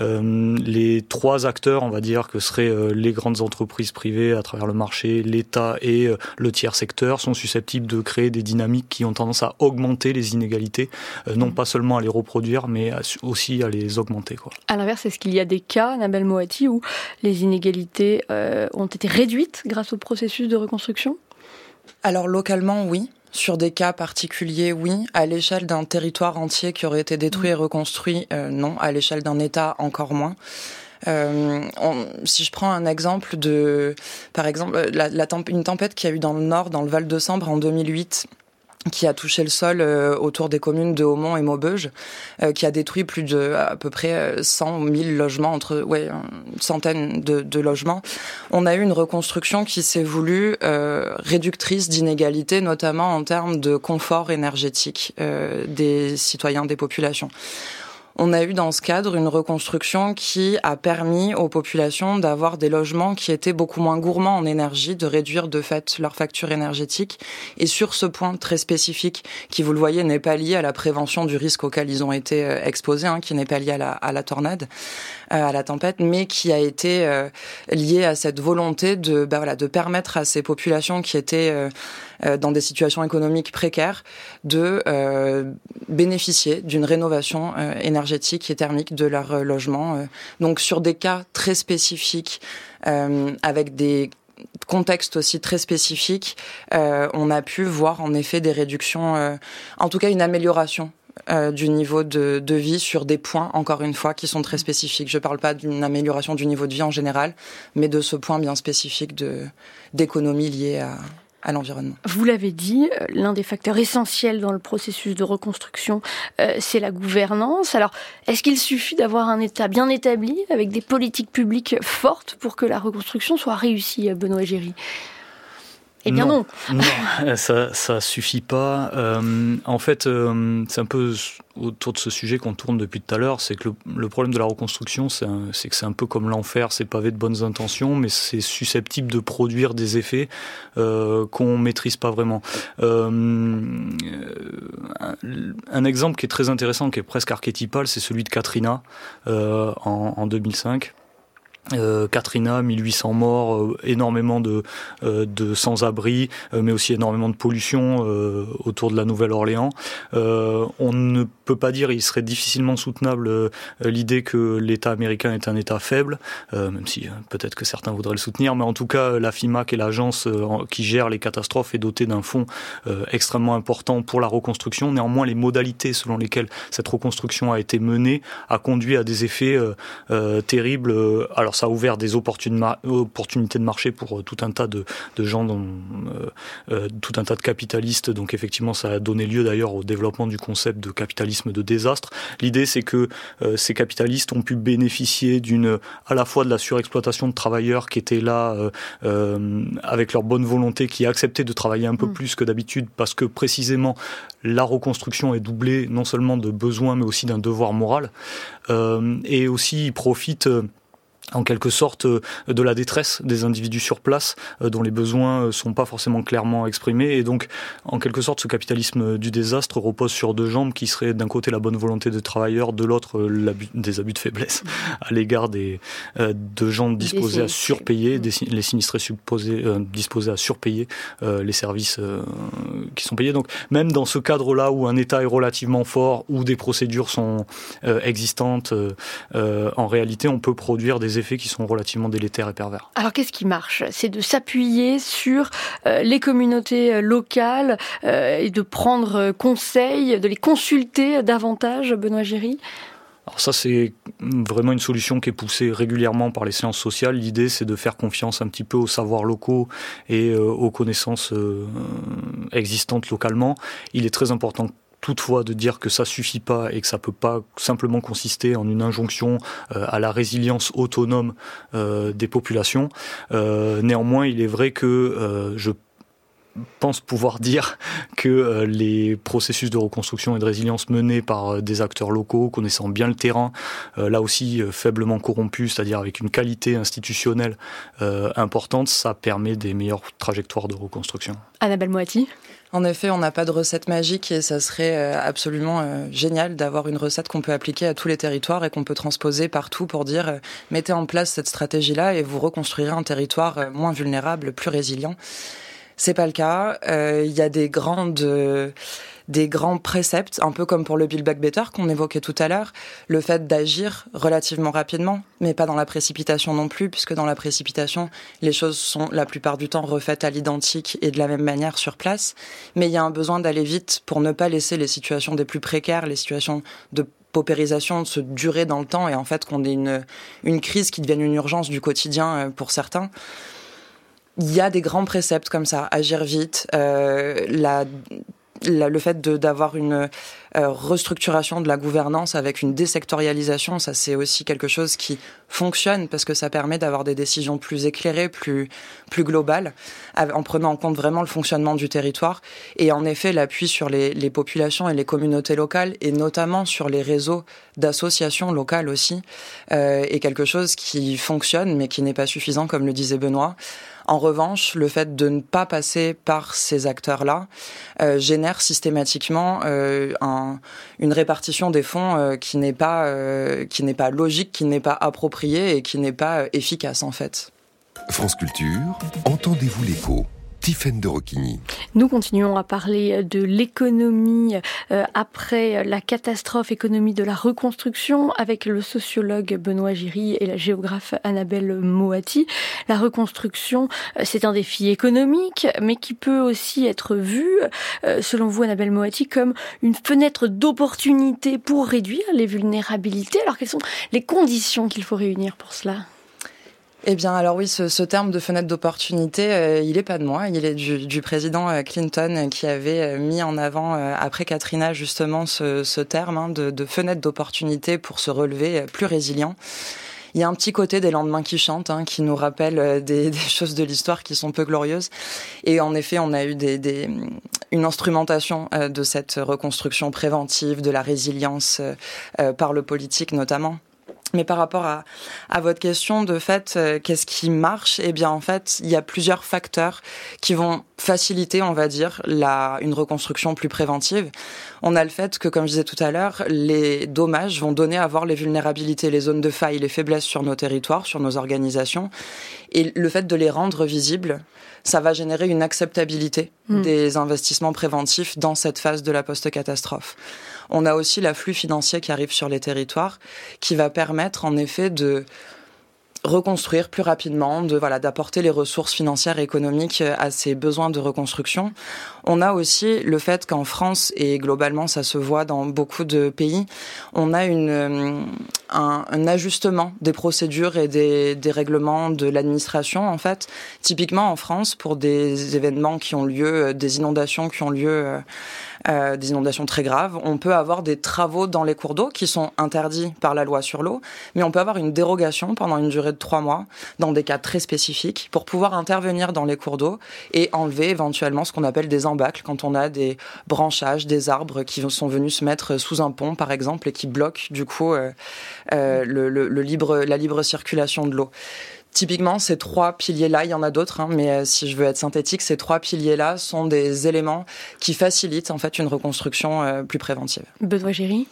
les trois acteurs, on va dire que seraient les grandes entreprises privées à travers le marché, l'État et le tiers secteur, sont susceptibles de créer des dynamiques qui ont tendance à augmenter les inégalités, euh, non pas seulement à les reproduire, mais aussi à les augmenter. Quoi. À l'inverse, est-ce qu'il y a des cas, Nabel Moati, où les inégalités euh, ont été réduites grâce au processus de reconstruction? Alors localement, oui. Sur des cas particuliers, oui. À l'échelle d'un territoire entier qui aurait été détruit et reconstruit, euh, non. À l'échelle d'un État, encore moins. Euh, si je prends un exemple de, par exemple, la, la une tempête qu'il y a eu dans le nord, dans le Val de Sambre en 2008, qui a touché le sol euh, autour des communes de Haumont et Maubeuge, euh, qui a détruit plus de à peu près 100 euh, 000 logements, entre ouais, une centaine de, de logements. On a eu une reconstruction qui s'est voulue réductrice d'inégalités, notamment en termes de confort énergétique des citoyens, des populations. On a eu dans ce cadre une reconstruction qui a permis aux populations d'avoir des logements qui étaient beaucoup moins gourmands en énergie, de réduire de fait leur facture énergétique. Et sur ce point très spécifique, qui vous le voyez n'est pas lié à la prévention du risque auquel ils ont été euh, exposés, hein, qui n'est pas lié à la, tornade, à la tempête, mais qui a été euh, lié à cette volonté de, bah voilà, de permettre à ces populations qui étaient euh, dans des situations économiques précaires, de euh, bénéficier d'une rénovation euh, énergétique et thermique de leur logement. donc sur des cas très spécifiques, avec des contextes aussi très spécifiques, on a pu voir en effet des réductions, en tout cas une amélioration du niveau de, vie sur des points, encore une fois, qui sont très spécifiques. Je ne parle pas d'une amélioration du niveau de vie en général, mais de ce point bien spécifique d'économie liée à, l'environnement. Vous l'avez dit, euh, l'un des facteurs essentiels dans le processus de reconstruction, euh, c'est la gouvernance. Alors, est-ce qu'il suffit d'avoir un État bien établi, avec des politiques publiques fortes, pour que la reconstruction soit réussie, Benoît Géry? Eh bien non. Non, ça, ça suffit pas. Euh, en fait, euh, c'est un peu autour de ce sujet qu'on tourne depuis tout à l'heure. C'est que le, problème de la reconstruction, c'est que c'est un peu comme l'enfer. C'est pavé de bonnes intentions, mais c'est susceptible de produire des effets euh, qu'on maîtrise pas vraiment. Euh, un, exemple qui est très intéressant, qui est presque archétypal, c'est celui de Katrina en, en 2005. Euh, Katrina, 1800 morts, euh, énormément de, euh, de sans-abri, mais aussi énormément de pollution autour de la Nouvelle-Orléans. on ne peut pas dire, il serait difficilement soutenable l'idée que l'État américain est un État faible, même si peut-être que certains voudraient le soutenir, mais en tout cas, la FIMAC est l'agence qui gère les catastrophes est dotée d'un fonds extrêmement important pour la reconstruction. Néanmoins, les modalités selon lesquelles cette reconstruction a été menée a conduit à des effets terribles. Alors ça a ouvert des opportunités de marché pour euh, tout un tas de, gens, dont, euh, euh, tout un tas de capitalistes. Donc effectivement, ça a donné lieu d'ailleurs au développement du concept de capitalisme de désastre. L'idée, c'est que ces capitalistes ont pu bénéficier d'une, à la fois de la surexploitation de travailleurs qui étaient là avec leur bonne volonté, qui acceptaient de travailler un peu mm. plus que d'habitude parce que précisément la reconstruction est doublée non seulement de besoins mais aussi d'un devoir moral. et aussi, ils profitent en quelque sorte euh, de la détresse des individus sur place euh, dont les besoins euh, sont pas forcément clairement exprimés. Et donc en quelque sorte ce capitalisme du désastre repose sur deux jambes qui seraient d'un côté la bonne volonté des travailleurs de l'autre des abus de faiblesse à l'égard des de gens disposés à surpayer des, les sinistrés supposés disposés à surpayer les services qui sont payés. Donc même dans ce cadre là où un état est relativement fort où des procédures sont existantes en réalité on peut produire des effets qui sont relativement délétères et pervers. Alors qu'est-ce qui marche? C'est de s'appuyer sur euh, les communautés euh, locales euh, et de prendre conseil, de les consulter davantage, Benoît Géry? Alors ça, c'est vraiment une solution qui est poussée régulièrement par les sciences sociales. L'idée, c'est de faire confiance un petit peu aux savoirs locaux et aux connaissances existantes localement. Il est très important toutefois de dire que ça suffit pas et que ça peut pas simplement consister en une injonction euh, à la résilience autonome euh, des populations. Euh, néanmoins, il est vrai que je pense pouvoir dire que les processus de reconstruction et de résilience menés par des acteurs locaux connaissant bien le terrain, là aussi faiblement corrompus, c'est-à-dire avec une qualité institutionnelle importante, ça permet des meilleures trajectoires de reconstruction. Annabelle Moati en effet, on n'a pas de recette magique et ça serait euh, absolument euh, génial d'avoir une recette qu'on peut appliquer à tous les territoires et qu'on peut transposer partout pour dire euh, mettez en place cette stratégie-là et vous reconstruirez un territoire moins vulnérable, plus résilient. C'est pas le cas. Il y a des grandes des grands préceptes, un peu comme pour le Build Back Better qu'on évoquait tout à l'heure, le fait d'agir relativement rapidement, mais pas dans la précipitation non plus, puisque dans la précipitation, les choses sont la plupart du temps refaites à l'identique et de la même manière sur place. Mais il y a un besoin d'aller vite pour ne pas laisser les situations des plus précaires, les situations de paupérisation se durer dans le temps et en fait qu'on ait une, une crise qui devienne une urgence du quotidien euh, pour certains il y a des grands préceptes comme ça, agir vite, euh, la le fait d'avoir une euh, restructuration de la gouvernance avec une désectorialisation, ça c'est aussi quelque chose qui fonctionne parce que ça permet d'avoir des décisions plus éclairées, plus plus globales, en prenant en compte vraiment le fonctionnement du territoire. Et en effet, l'appui sur les, les populations et les communautés locales, et notamment sur les réseaux d'associations locales aussi, euh, est quelque chose qui fonctionne, mais qui n'est pas suffisant, comme le disait Benoît. En revanche, le fait de ne pas passer par ces acteurs-là euh, génère systématiquement euh, un, une répartition des fonds euh, qui n'est pas qui n'est pas logique, qui n'est pas appropriée et qui n'est pas efficace en fait. France Culture, entendez-vous l'écho Nous continuons à parler de l'économie euh, après la catastrophe, économie de la reconstruction, avec le sociologue Benoît Giry et la géographe Annabelle Moati. La reconstruction, euh, c'est un défi économique, mais qui peut aussi être vu, euh, selon vous, Annabelle Moati, comme une fenêtre d'opportunité pour réduire les vulnérabilités. Alors, quelles sont les conditions qu'il faut réunir pour cela? Eh bien, alors oui, ce, terme de fenêtre d'opportunité, euh, il est pas de moi, il est du, président euh, Clinton qui avait euh, mis en avant après Katrina justement ce, terme hein, de, fenêtre d'opportunité pour se relever plus résilient. Il y a un petit côté des lendemains qui chantent, hein, qui nous rappellent des, choses de l'histoire qui sont peu glorieuses. Et en effet, on a eu des, une instrumentation de cette reconstruction préventive, de la résilience par le politique notamment. Mais par rapport à, à votre question de fait, euh, qu'est-ce qui marche? Eh bien, en fait, il y a plusieurs facteurs qui vont faciliter, on va dire, la, une reconstruction plus préventive. On a le fait que, comme je disais tout à l'heure, les dommages vont donner à voir les vulnérabilités, les zones de faille, les faiblesses sur nos territoires, sur nos organisations. Et le fait de les rendre visibles, ça va générer une acceptabilité hmm. des investissements préventifs dans cette phase de la post-catastrophe. On a aussi l'afflux financier qui arrive sur les territoires, qui va permettre en effet de reconstruire plus rapidement, de voilà d'apporter les ressources financières et économiques à ces besoins de reconstruction. On a aussi le fait qu'en France et globalement ça se voit dans beaucoup de pays, on a une euh, un, un ajustement des procédures et des, des règlements de l'administration en fait. Typiquement en France pour des événements qui ont lieu, des inondations qui ont lieu euh, des inondations très graves, on peut avoir des travaux dans les cours d'eau qui sont interdits par la loi sur l'eau, mais on peut avoir une dérogation pendant une durée trois mois dans des cas très spécifiques pour pouvoir intervenir dans les cours d'eau et enlever éventuellement ce qu'on appelle des embâcles quand on a des branchages, des arbres qui sont venus se mettre sous un pont par exemple et qui bloquent du coup euh, euh, le, libre, la libre circulation de l'eau. Typiquement, ces trois piliers-là, il y en a d'autres, hein, mais euh, si je veux être synthétique, ces trois piliers-là sont des éléments qui facilitent en fait une reconstruction plus préventive. Benoît Géry?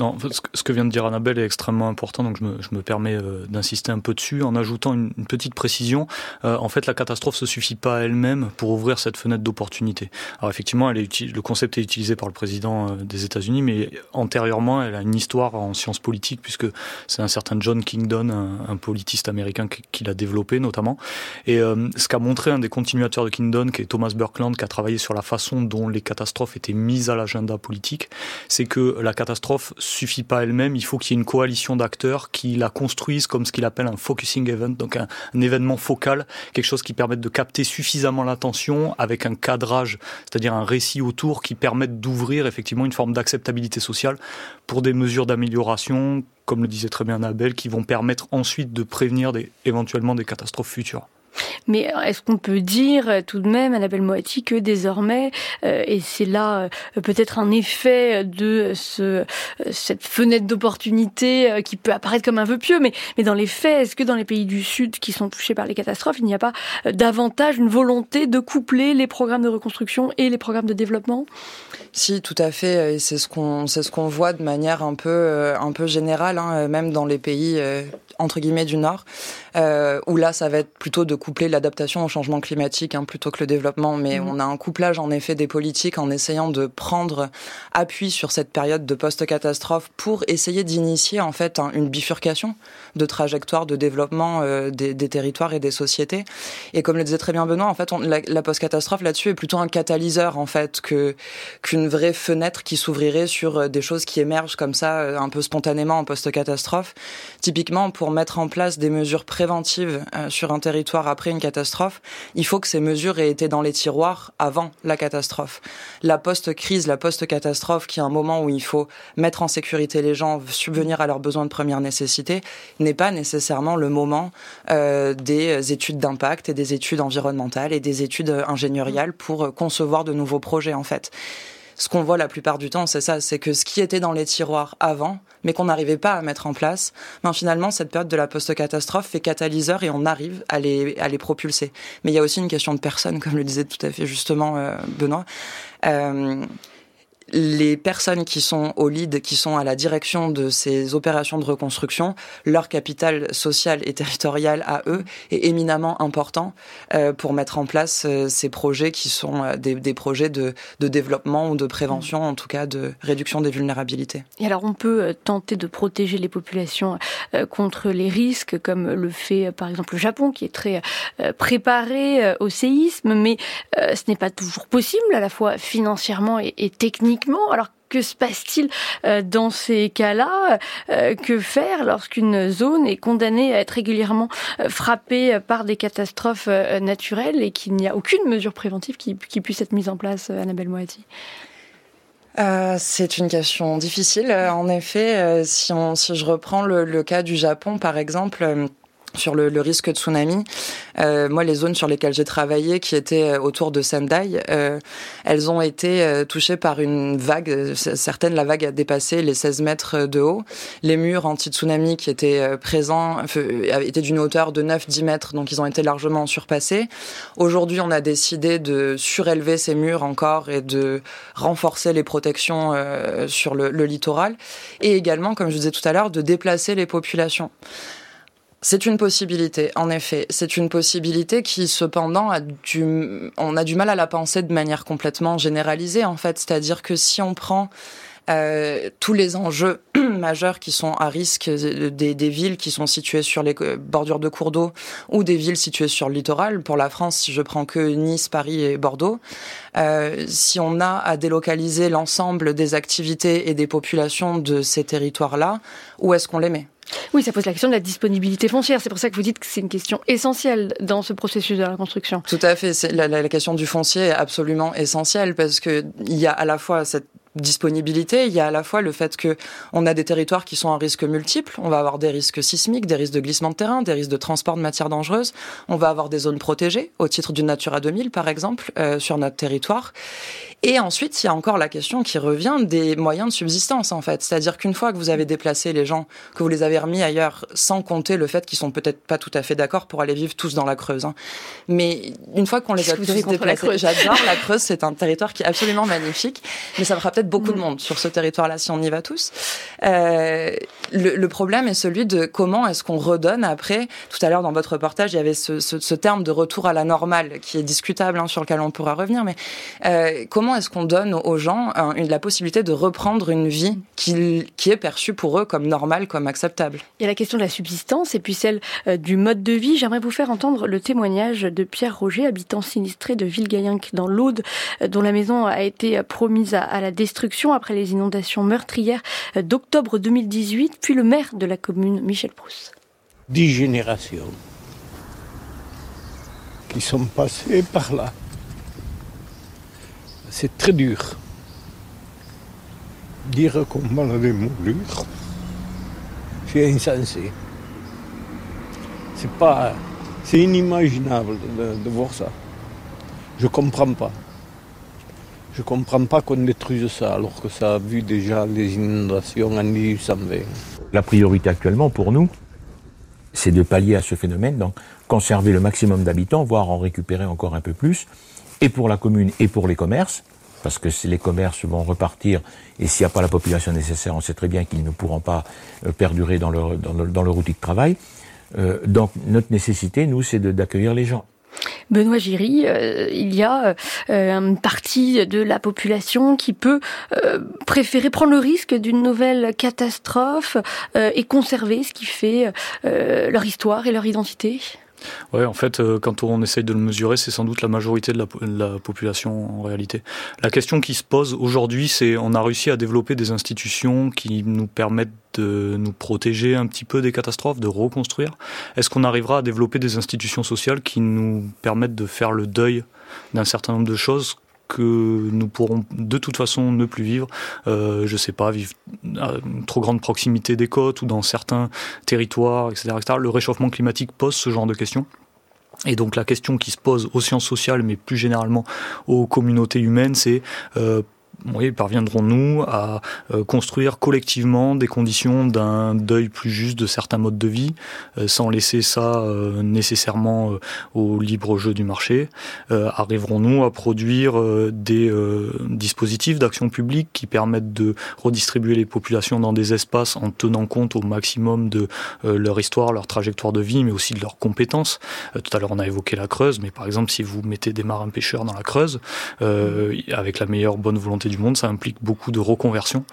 Non, ce que vient de dire Annabelle est extrêmement important, donc je me, je me permets euh, d'insister un peu dessus en ajoutant une, petite précision. Euh, en fait, la catastrophe se suffit pas à elle-même pour ouvrir cette fenêtre d'opportunité. Alors effectivement, elle est le concept est utilisé par le président euh, des États-Unis, mais antérieurement, elle a une histoire en sciences politiques puisque c'est un certain John Kingdon, un, un politiste américain qui, qui l'a développé notamment. Et ce qu'a montré un des continuateurs de Kingdon, qui est Thomas Birkland, qui a travaillé sur la façon dont les catastrophes étaient mises à l'agenda politique, c'est que la catastrophe suffit pas elle-même, il faut qu'il y ait une coalition d'acteurs qui la construisent comme ce qu'il appelle un focusing event, donc un, événement focal, quelque chose qui permette de capter suffisamment l'attention avec un cadrage, c'est-à-dire un récit autour qui permette d'ouvrir effectivement une forme d'acceptabilité sociale pour des mesures d'amélioration, comme le disait très bien Abel, qui vont permettre ensuite de prévenir éventuellement des catastrophes futures. Mais est-ce qu'on peut dire euh, tout de même, Annabelle Moati, que désormais, euh, et c'est là euh, peut-être un effet de ce, cette fenêtre d'opportunité qui peut apparaître comme un vœu pieux, mais, mais dans les faits, est-ce que dans les pays du Sud qui sont touchés par les catastrophes, il n'y a pas davantage une volonté de coupler les programmes de reconstruction et les programmes de développement? Si, tout à fait. Et c'est ce qu'on, ce qu'on voit de manière un peu, un peu générale, hein, même dans les pays entre guillemets du Nord, euh, où là ça va être plutôt de coupler l'adaptation au changement climatique hein, plutôt que le développement. Mais mmh. on a un couplage en effet des politiques en essayant de prendre appui sur cette période de post-catastrophe pour essayer d'initier en fait une bifurcation de trajectoire de développement euh, des, des, territoires et des sociétés. Et comme le disait très bien Benoît, en fait, on, la, la post-catastrophe là-dessus est plutôt un catalyseur en fait que qu'une vraie fenêtre qui s'ouvrirait sur euh, des choses qui émergent comme ça un peu spontanément en post-catastrophe. Typiquement pour mettre en place des mesures préventives euh, sur un territoire après une catastrophe, il faut que ces mesures aient été dans les tiroirs avant la catastrophe. La post-crise, la post-catastrophe, qui est un moment où il faut mettre en sécurité les gens, subvenir à leurs besoins de première nécessité, n'est pas nécessairement le moment euh, des études d'impact et des études environnementales et des études ingénieriales pour concevoir de nouveaux projets en fait ce qu'on voit la plupart du temps, c'est ça, c'est que ce qui était dans les tiroirs avant, mais qu'on n'arrivait pas à mettre en place, ben finalement, cette période de la post-catastrophe fait catalyseur et on arrive à les, à les propulser. Mais il y a aussi une question de personnes, comme le disait tout à fait justement euh, Benoît. Euh, les personnes qui sont au lead, qui sont à la direction de ces opérations de reconstruction, leur capital social et territorial à eux est éminemment important euh, pour mettre en place euh, ces projets qui sont euh, des, projets de, de, développement ou de prévention, en tout cas de réduction des vulnérabilités. Et alors on peut tenter de protéger les populations contre les risques, comme le fait par exemple le Japon, qui est très préparé au séisme, mais ce n'est pas toujours possible, à la fois financièrement et, et alors que se passe-t-il euh, dans ces cas-là euh, Que faire lorsqu'une zone est condamnée à être régulièrement euh, frappée par des catastrophes naturelles et qu'il n'y a aucune mesure préventive qui, puisse être mise en place, Annabelle Moati? C'est une question difficile. En effet, si, je reprends le cas du Japon, par exemple, sur le, le, risque de tsunami. Euh, moi, les zones sur lesquelles j'ai travaillé, qui étaient euh, autour de Sendai, euh, elles ont été euh, touchées par une vague. Certaines, la vague a dépassé les 16 mètres de haut. Les murs anti-tsunami qui étaient présents étaient d'une hauteur de 9-10 mètres, donc ils ont été largement surpassés. Aujourd'hui, on a décidé de surélever ces murs encore et de renforcer les protections sur le, le littoral. Et également, comme je disais tout à l'heure, de déplacer les populations. C'est une possibilité, en effet. C'est une possibilité qui, cependant, a du, on a du mal à la penser de manière complètement généralisée, en fait. C'est-à-dire que si on prend euh, tous les enjeux majeurs qui sont à risque des, des, villes qui sont situées sur les bordures de cours d'eau ou des villes situées sur le littoral. Pour la France, si je prends que Nice, Paris et Bordeaux, euh, si on a à délocaliser l'ensemble des activités et des populations de ces territoires-là, où est-ce qu'on les met? Oui, ça pose la question de la disponibilité foncière. C'est pour ça que vous dites que c'est une question essentielle dans ce processus de la construction. Tout à fait. La, la, question du foncier est absolument essentielle parce que il y a à la fois cette disponibilité, il y a à la fois le fait que on a des territoires qui sont à risque multiple. On va avoir des risques sismiques, des risques de glissement de terrain, des risques de transport de matières dangereuses. On va avoir des zones protégées au titre du Natura 2000, par exemple, euh, sur notre territoire. Et ensuite, il y a encore la question qui revient des moyens de subsistance, en fait. C'est-à-dire qu'une fois que vous avez déplacé les gens, que vous les avez remis ailleurs, sans compter le fait qu'ils sont peut-être pas tout à fait d'accord pour aller vivre tous dans la Creuse. Hein. Mais une fois qu'on les a tous déplacés, j'adore la Creuse, c'est un territoire qui est absolument magnifique, mais ça fera peut-être beaucoup de mm. monde sur ce territoire-là si on y va tous. Euh, le, le, problème est celui de comment est-ce qu'on redonne après. Tout à l'heure dans votre reportage, il y avait ce, ce, ce, terme de retour à la normale qui est discutable, hein, sur lequel on pourra revenir. Mais euh, comment est-ce qu'on donne aux gens la possibilité de reprendre une vie qui, qui, est perçue pour eux comme normale, comme acceptable? Il y a la question de la subsistance et puis celle euh, du mode de vie. J'aimerais vous faire entendre le témoignage de Pierre Roger, habitant sinistré de Villegayenc dans l'Aude, euh, dont la maison a été promise à, la destruction après les inondations meurtrières euh, d'octobre 2018, puis le maire de la commune, Michel Prousse. Dix générations qui sont passées par là c'est très dur. Dire qu'on va des moulures, c'est insensé. C'est pas. C'est inimaginable de, voir ça. Je comprends pas. Je comprends pas qu'on détruise ça alors que ça a vu déjà les inondations en 1820. La priorité actuellement pour nous, c'est de pallier à ce phénomène, donc conserver le maximum d'habitants, voire en récupérer encore un peu plus, et pour la commune et pour les commerces, parce que les commerces vont repartir et s'il n'y a pas la population nécessaire, on sait très bien qu'ils ne pourront pas euh, perdurer dans leur, dans dans leur outil de travail. Euh, donc notre nécessité, nous, c'est d'accueillir les gens. Benoît Giry, euh, il y a euh, une partie de la population qui peut préférer prendre le risque d'une nouvelle catastrophe et conserver ce qui fait leur histoire et leur identité. Ouais, en fait, euh, quand on essaye de le mesurer, c'est sans doute la majorité de la, population en réalité. La question qui se pose aujourd'hui, c'est on a réussi à développer des institutions qui nous permettent de nous protéger un petit peu des catastrophes, de reconstruire. Est-ce qu'on arrivera à développer des institutions sociales qui nous permettent de faire le deuil d'un certain nombre de choses que nous pourrons de toute façon ne plus vivre. Euh, je sais pas, vivre à une trop grande proximité des côtes ou dans certains territoires, etc., etc. Le réchauffement climatique pose ce genre de questions. Et donc la question qui se pose aux sciences sociales, mais plus généralement aux communautés humaines, c'est euh, oui, parviendrons-nous à euh, construire collectivement des conditions d'un deuil plus juste de certains modes de vie, euh, sans laisser ça euh, nécessairement au libre jeu du marché. Arriverons-nous à produire des dispositifs d'action publique qui permettent de redistribuer les populations dans des espaces en tenant compte au maximum de leur histoire, leur trajectoire de vie, mais aussi de leurs compétences. Tout à l'heure, on a évoqué la Creuse, mais par exemple, si vous mettez des marins pêcheurs dans la Creuse, avec la meilleure bonne volonté du monde, ça implique beaucoup de reconversion.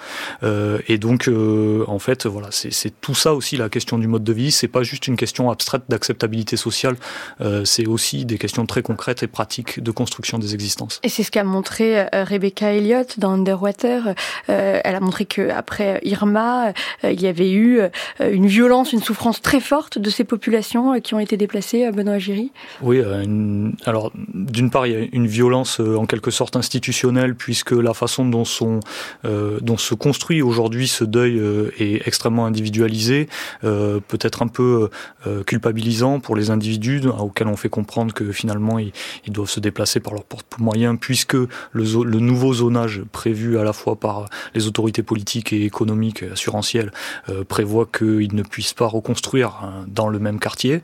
Euh, et donc, euh, en fait, voilà, c'est tout ça aussi la question du mode de vie. C'est pas juste une question abstraite d'acceptabilité sociale, euh, c'est aussi des questions très concrètes et pratiques de construction des existences. Et c'est ce qu'a montré Rebecca Elliott dans Underwater. elle a montré que après Irma, il y avait eu une violence, une souffrance très forte de ces populations qui ont été déplacées à Benoît Giry. Oui, alors d'une part, il y a une violence en quelque sorte institutionnelle puisque la façon façon dont, son, euh, dont se construit aujourd'hui ce deuil euh, est extrêmement individualisé, euh, peut-être un peu culpabilisant pour les individus auxquels on fait comprendre que finalement ils, doivent se déplacer par leurs propres moyens puisque le, nouveau zonage prévu à la fois par les autorités politiques et économiques et assurantielles prévoit qu'ils ne puissent pas reconstruire hein, dans le même quartier.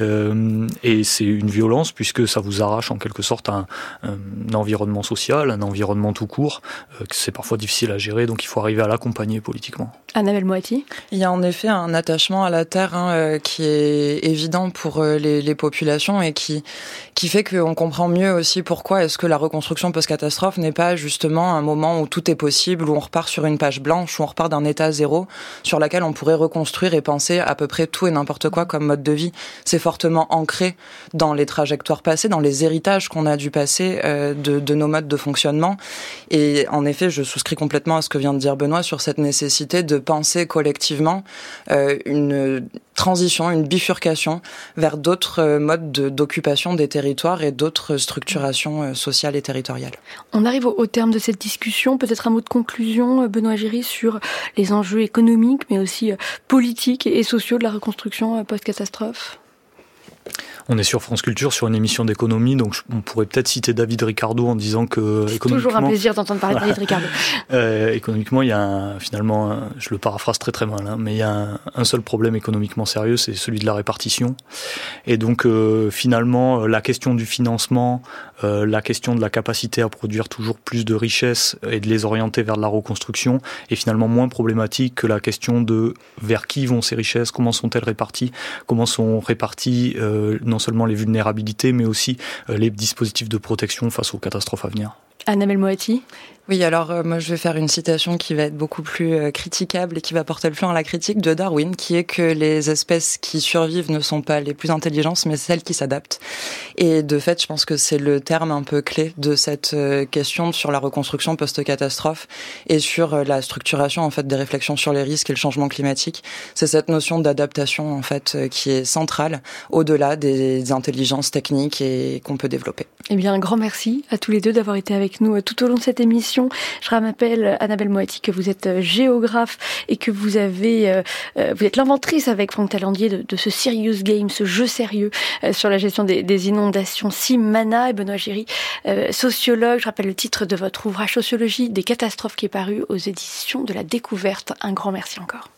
et c'est une violence puisque ça vous arrache en quelque sorte un, un environnement social, un environnement tout court euh, c'est parfois difficile à gérer, donc il faut arriver à l'accompagner politiquement. Annabelle Moati? Il y a en effet un attachement à la terre hein, euh, qui est évident pour euh, les, populations et qui, qui fait qu'on comprend mieux aussi pourquoi est-ce que la reconstruction post-catastrophe n'est pas justement un moment où tout est possible, où on repart sur une page blanche, où on repart d'un état zéro sur laquelle on pourrait reconstruire et penser à peu près tout et n'importe quoi comme mode de vie. C'est fortement ancré dans les trajectoires passées, dans les héritages qu'on a dû passer de, de nos modes de fonctionnement. Et Et en effet, je souscris complètement à ce que vient de dire Benoît sur cette nécessité de penser collectivement euh, une transition, une bifurcation vers d'autres euh, modes d'occupation des territoires et d'autres structurations euh, sociales et territoriales. On arrive au, terme de cette discussion. Peut-être un mot de conclusion, Benoît Géry, sur les enjeux économiques, mais aussi politiques et sociaux de la reconstruction post-catastrophe on est sur France Culture, sur une émission d'économie, donc on pourrait peut-être citer David Ricardo en disant que C'est toujours un plaisir d'entendre parler de David Ricardo. euh, économiquement, il y a finalement, je le paraphrase très très mal, hein, mais il y a un, seul problème économiquement sérieux, c'est celui de la répartition. Et donc euh, finalement, euh, la question du financement, euh, la question de la capacité à produire toujours plus de richesses et de les orienter vers de la reconstruction est finalement moins problématique que la question de vers qui vont ces richesses, comment sont-elles réparties, comment sont réparties non seulement les vulnérabilités, mais aussi euh, les dispositifs de protection face aux catastrophes à venir. Annabelle Moati oui, alors euh, moi je vais faire une citation qui va être beaucoup plus euh, critiquable et qui va porter le flanc à la critique de Darwin, qui est que les espèces qui survivent ne sont pas les plus intelligentes, mais celles qui s'adaptent. Et de fait, je pense que c'est le terme un peu clé de cette euh, question sur la reconstruction post-catastrophe et sur la structuration en fait des réflexions sur les risques et le changement climatique. C'est cette notion d'adaptation en fait qui est centrale au-delà des intelligences techniques et qu'on peut développer. Eh bien, un grand merci à tous les deux d'avoir été avec nous tout au long de cette émission. Je rappelle, Annabelle Moati, que vous êtes euh, géographe et que vous avez, euh, euh, vous êtes l'inventrice avec Franck Talandier de, ce Serious Game, ce jeu sérieux sur la gestion des, inondations. Simana et Benoît Géry, sociologue. Je rappelle le titre de votre ouvrage Sociologie des catastrophes qui est paru aux éditions de la Découverte. Un grand merci encore.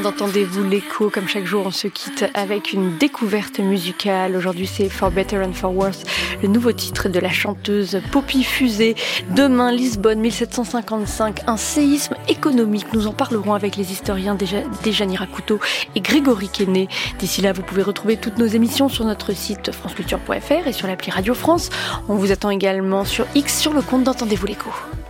d'Entendez-vous l'écho Comme chaque jour, on se quitte avec une découverte musicale. Aujourd'hui, c'est For Better and For Worse, le nouveau titre de la chanteuse Poppy Fusée. Demain, Lisbonne, 1755, un séisme économique. Nous en parlerons avec les historiens Déjani Rakuto et Grégory Quenet. D'ici là, vous pouvez retrouver toutes nos émissions sur notre site franceculture.fr et sur l'appli Radio France. On vous attend également sur X sur le compte d'Entendez-vous l'écho.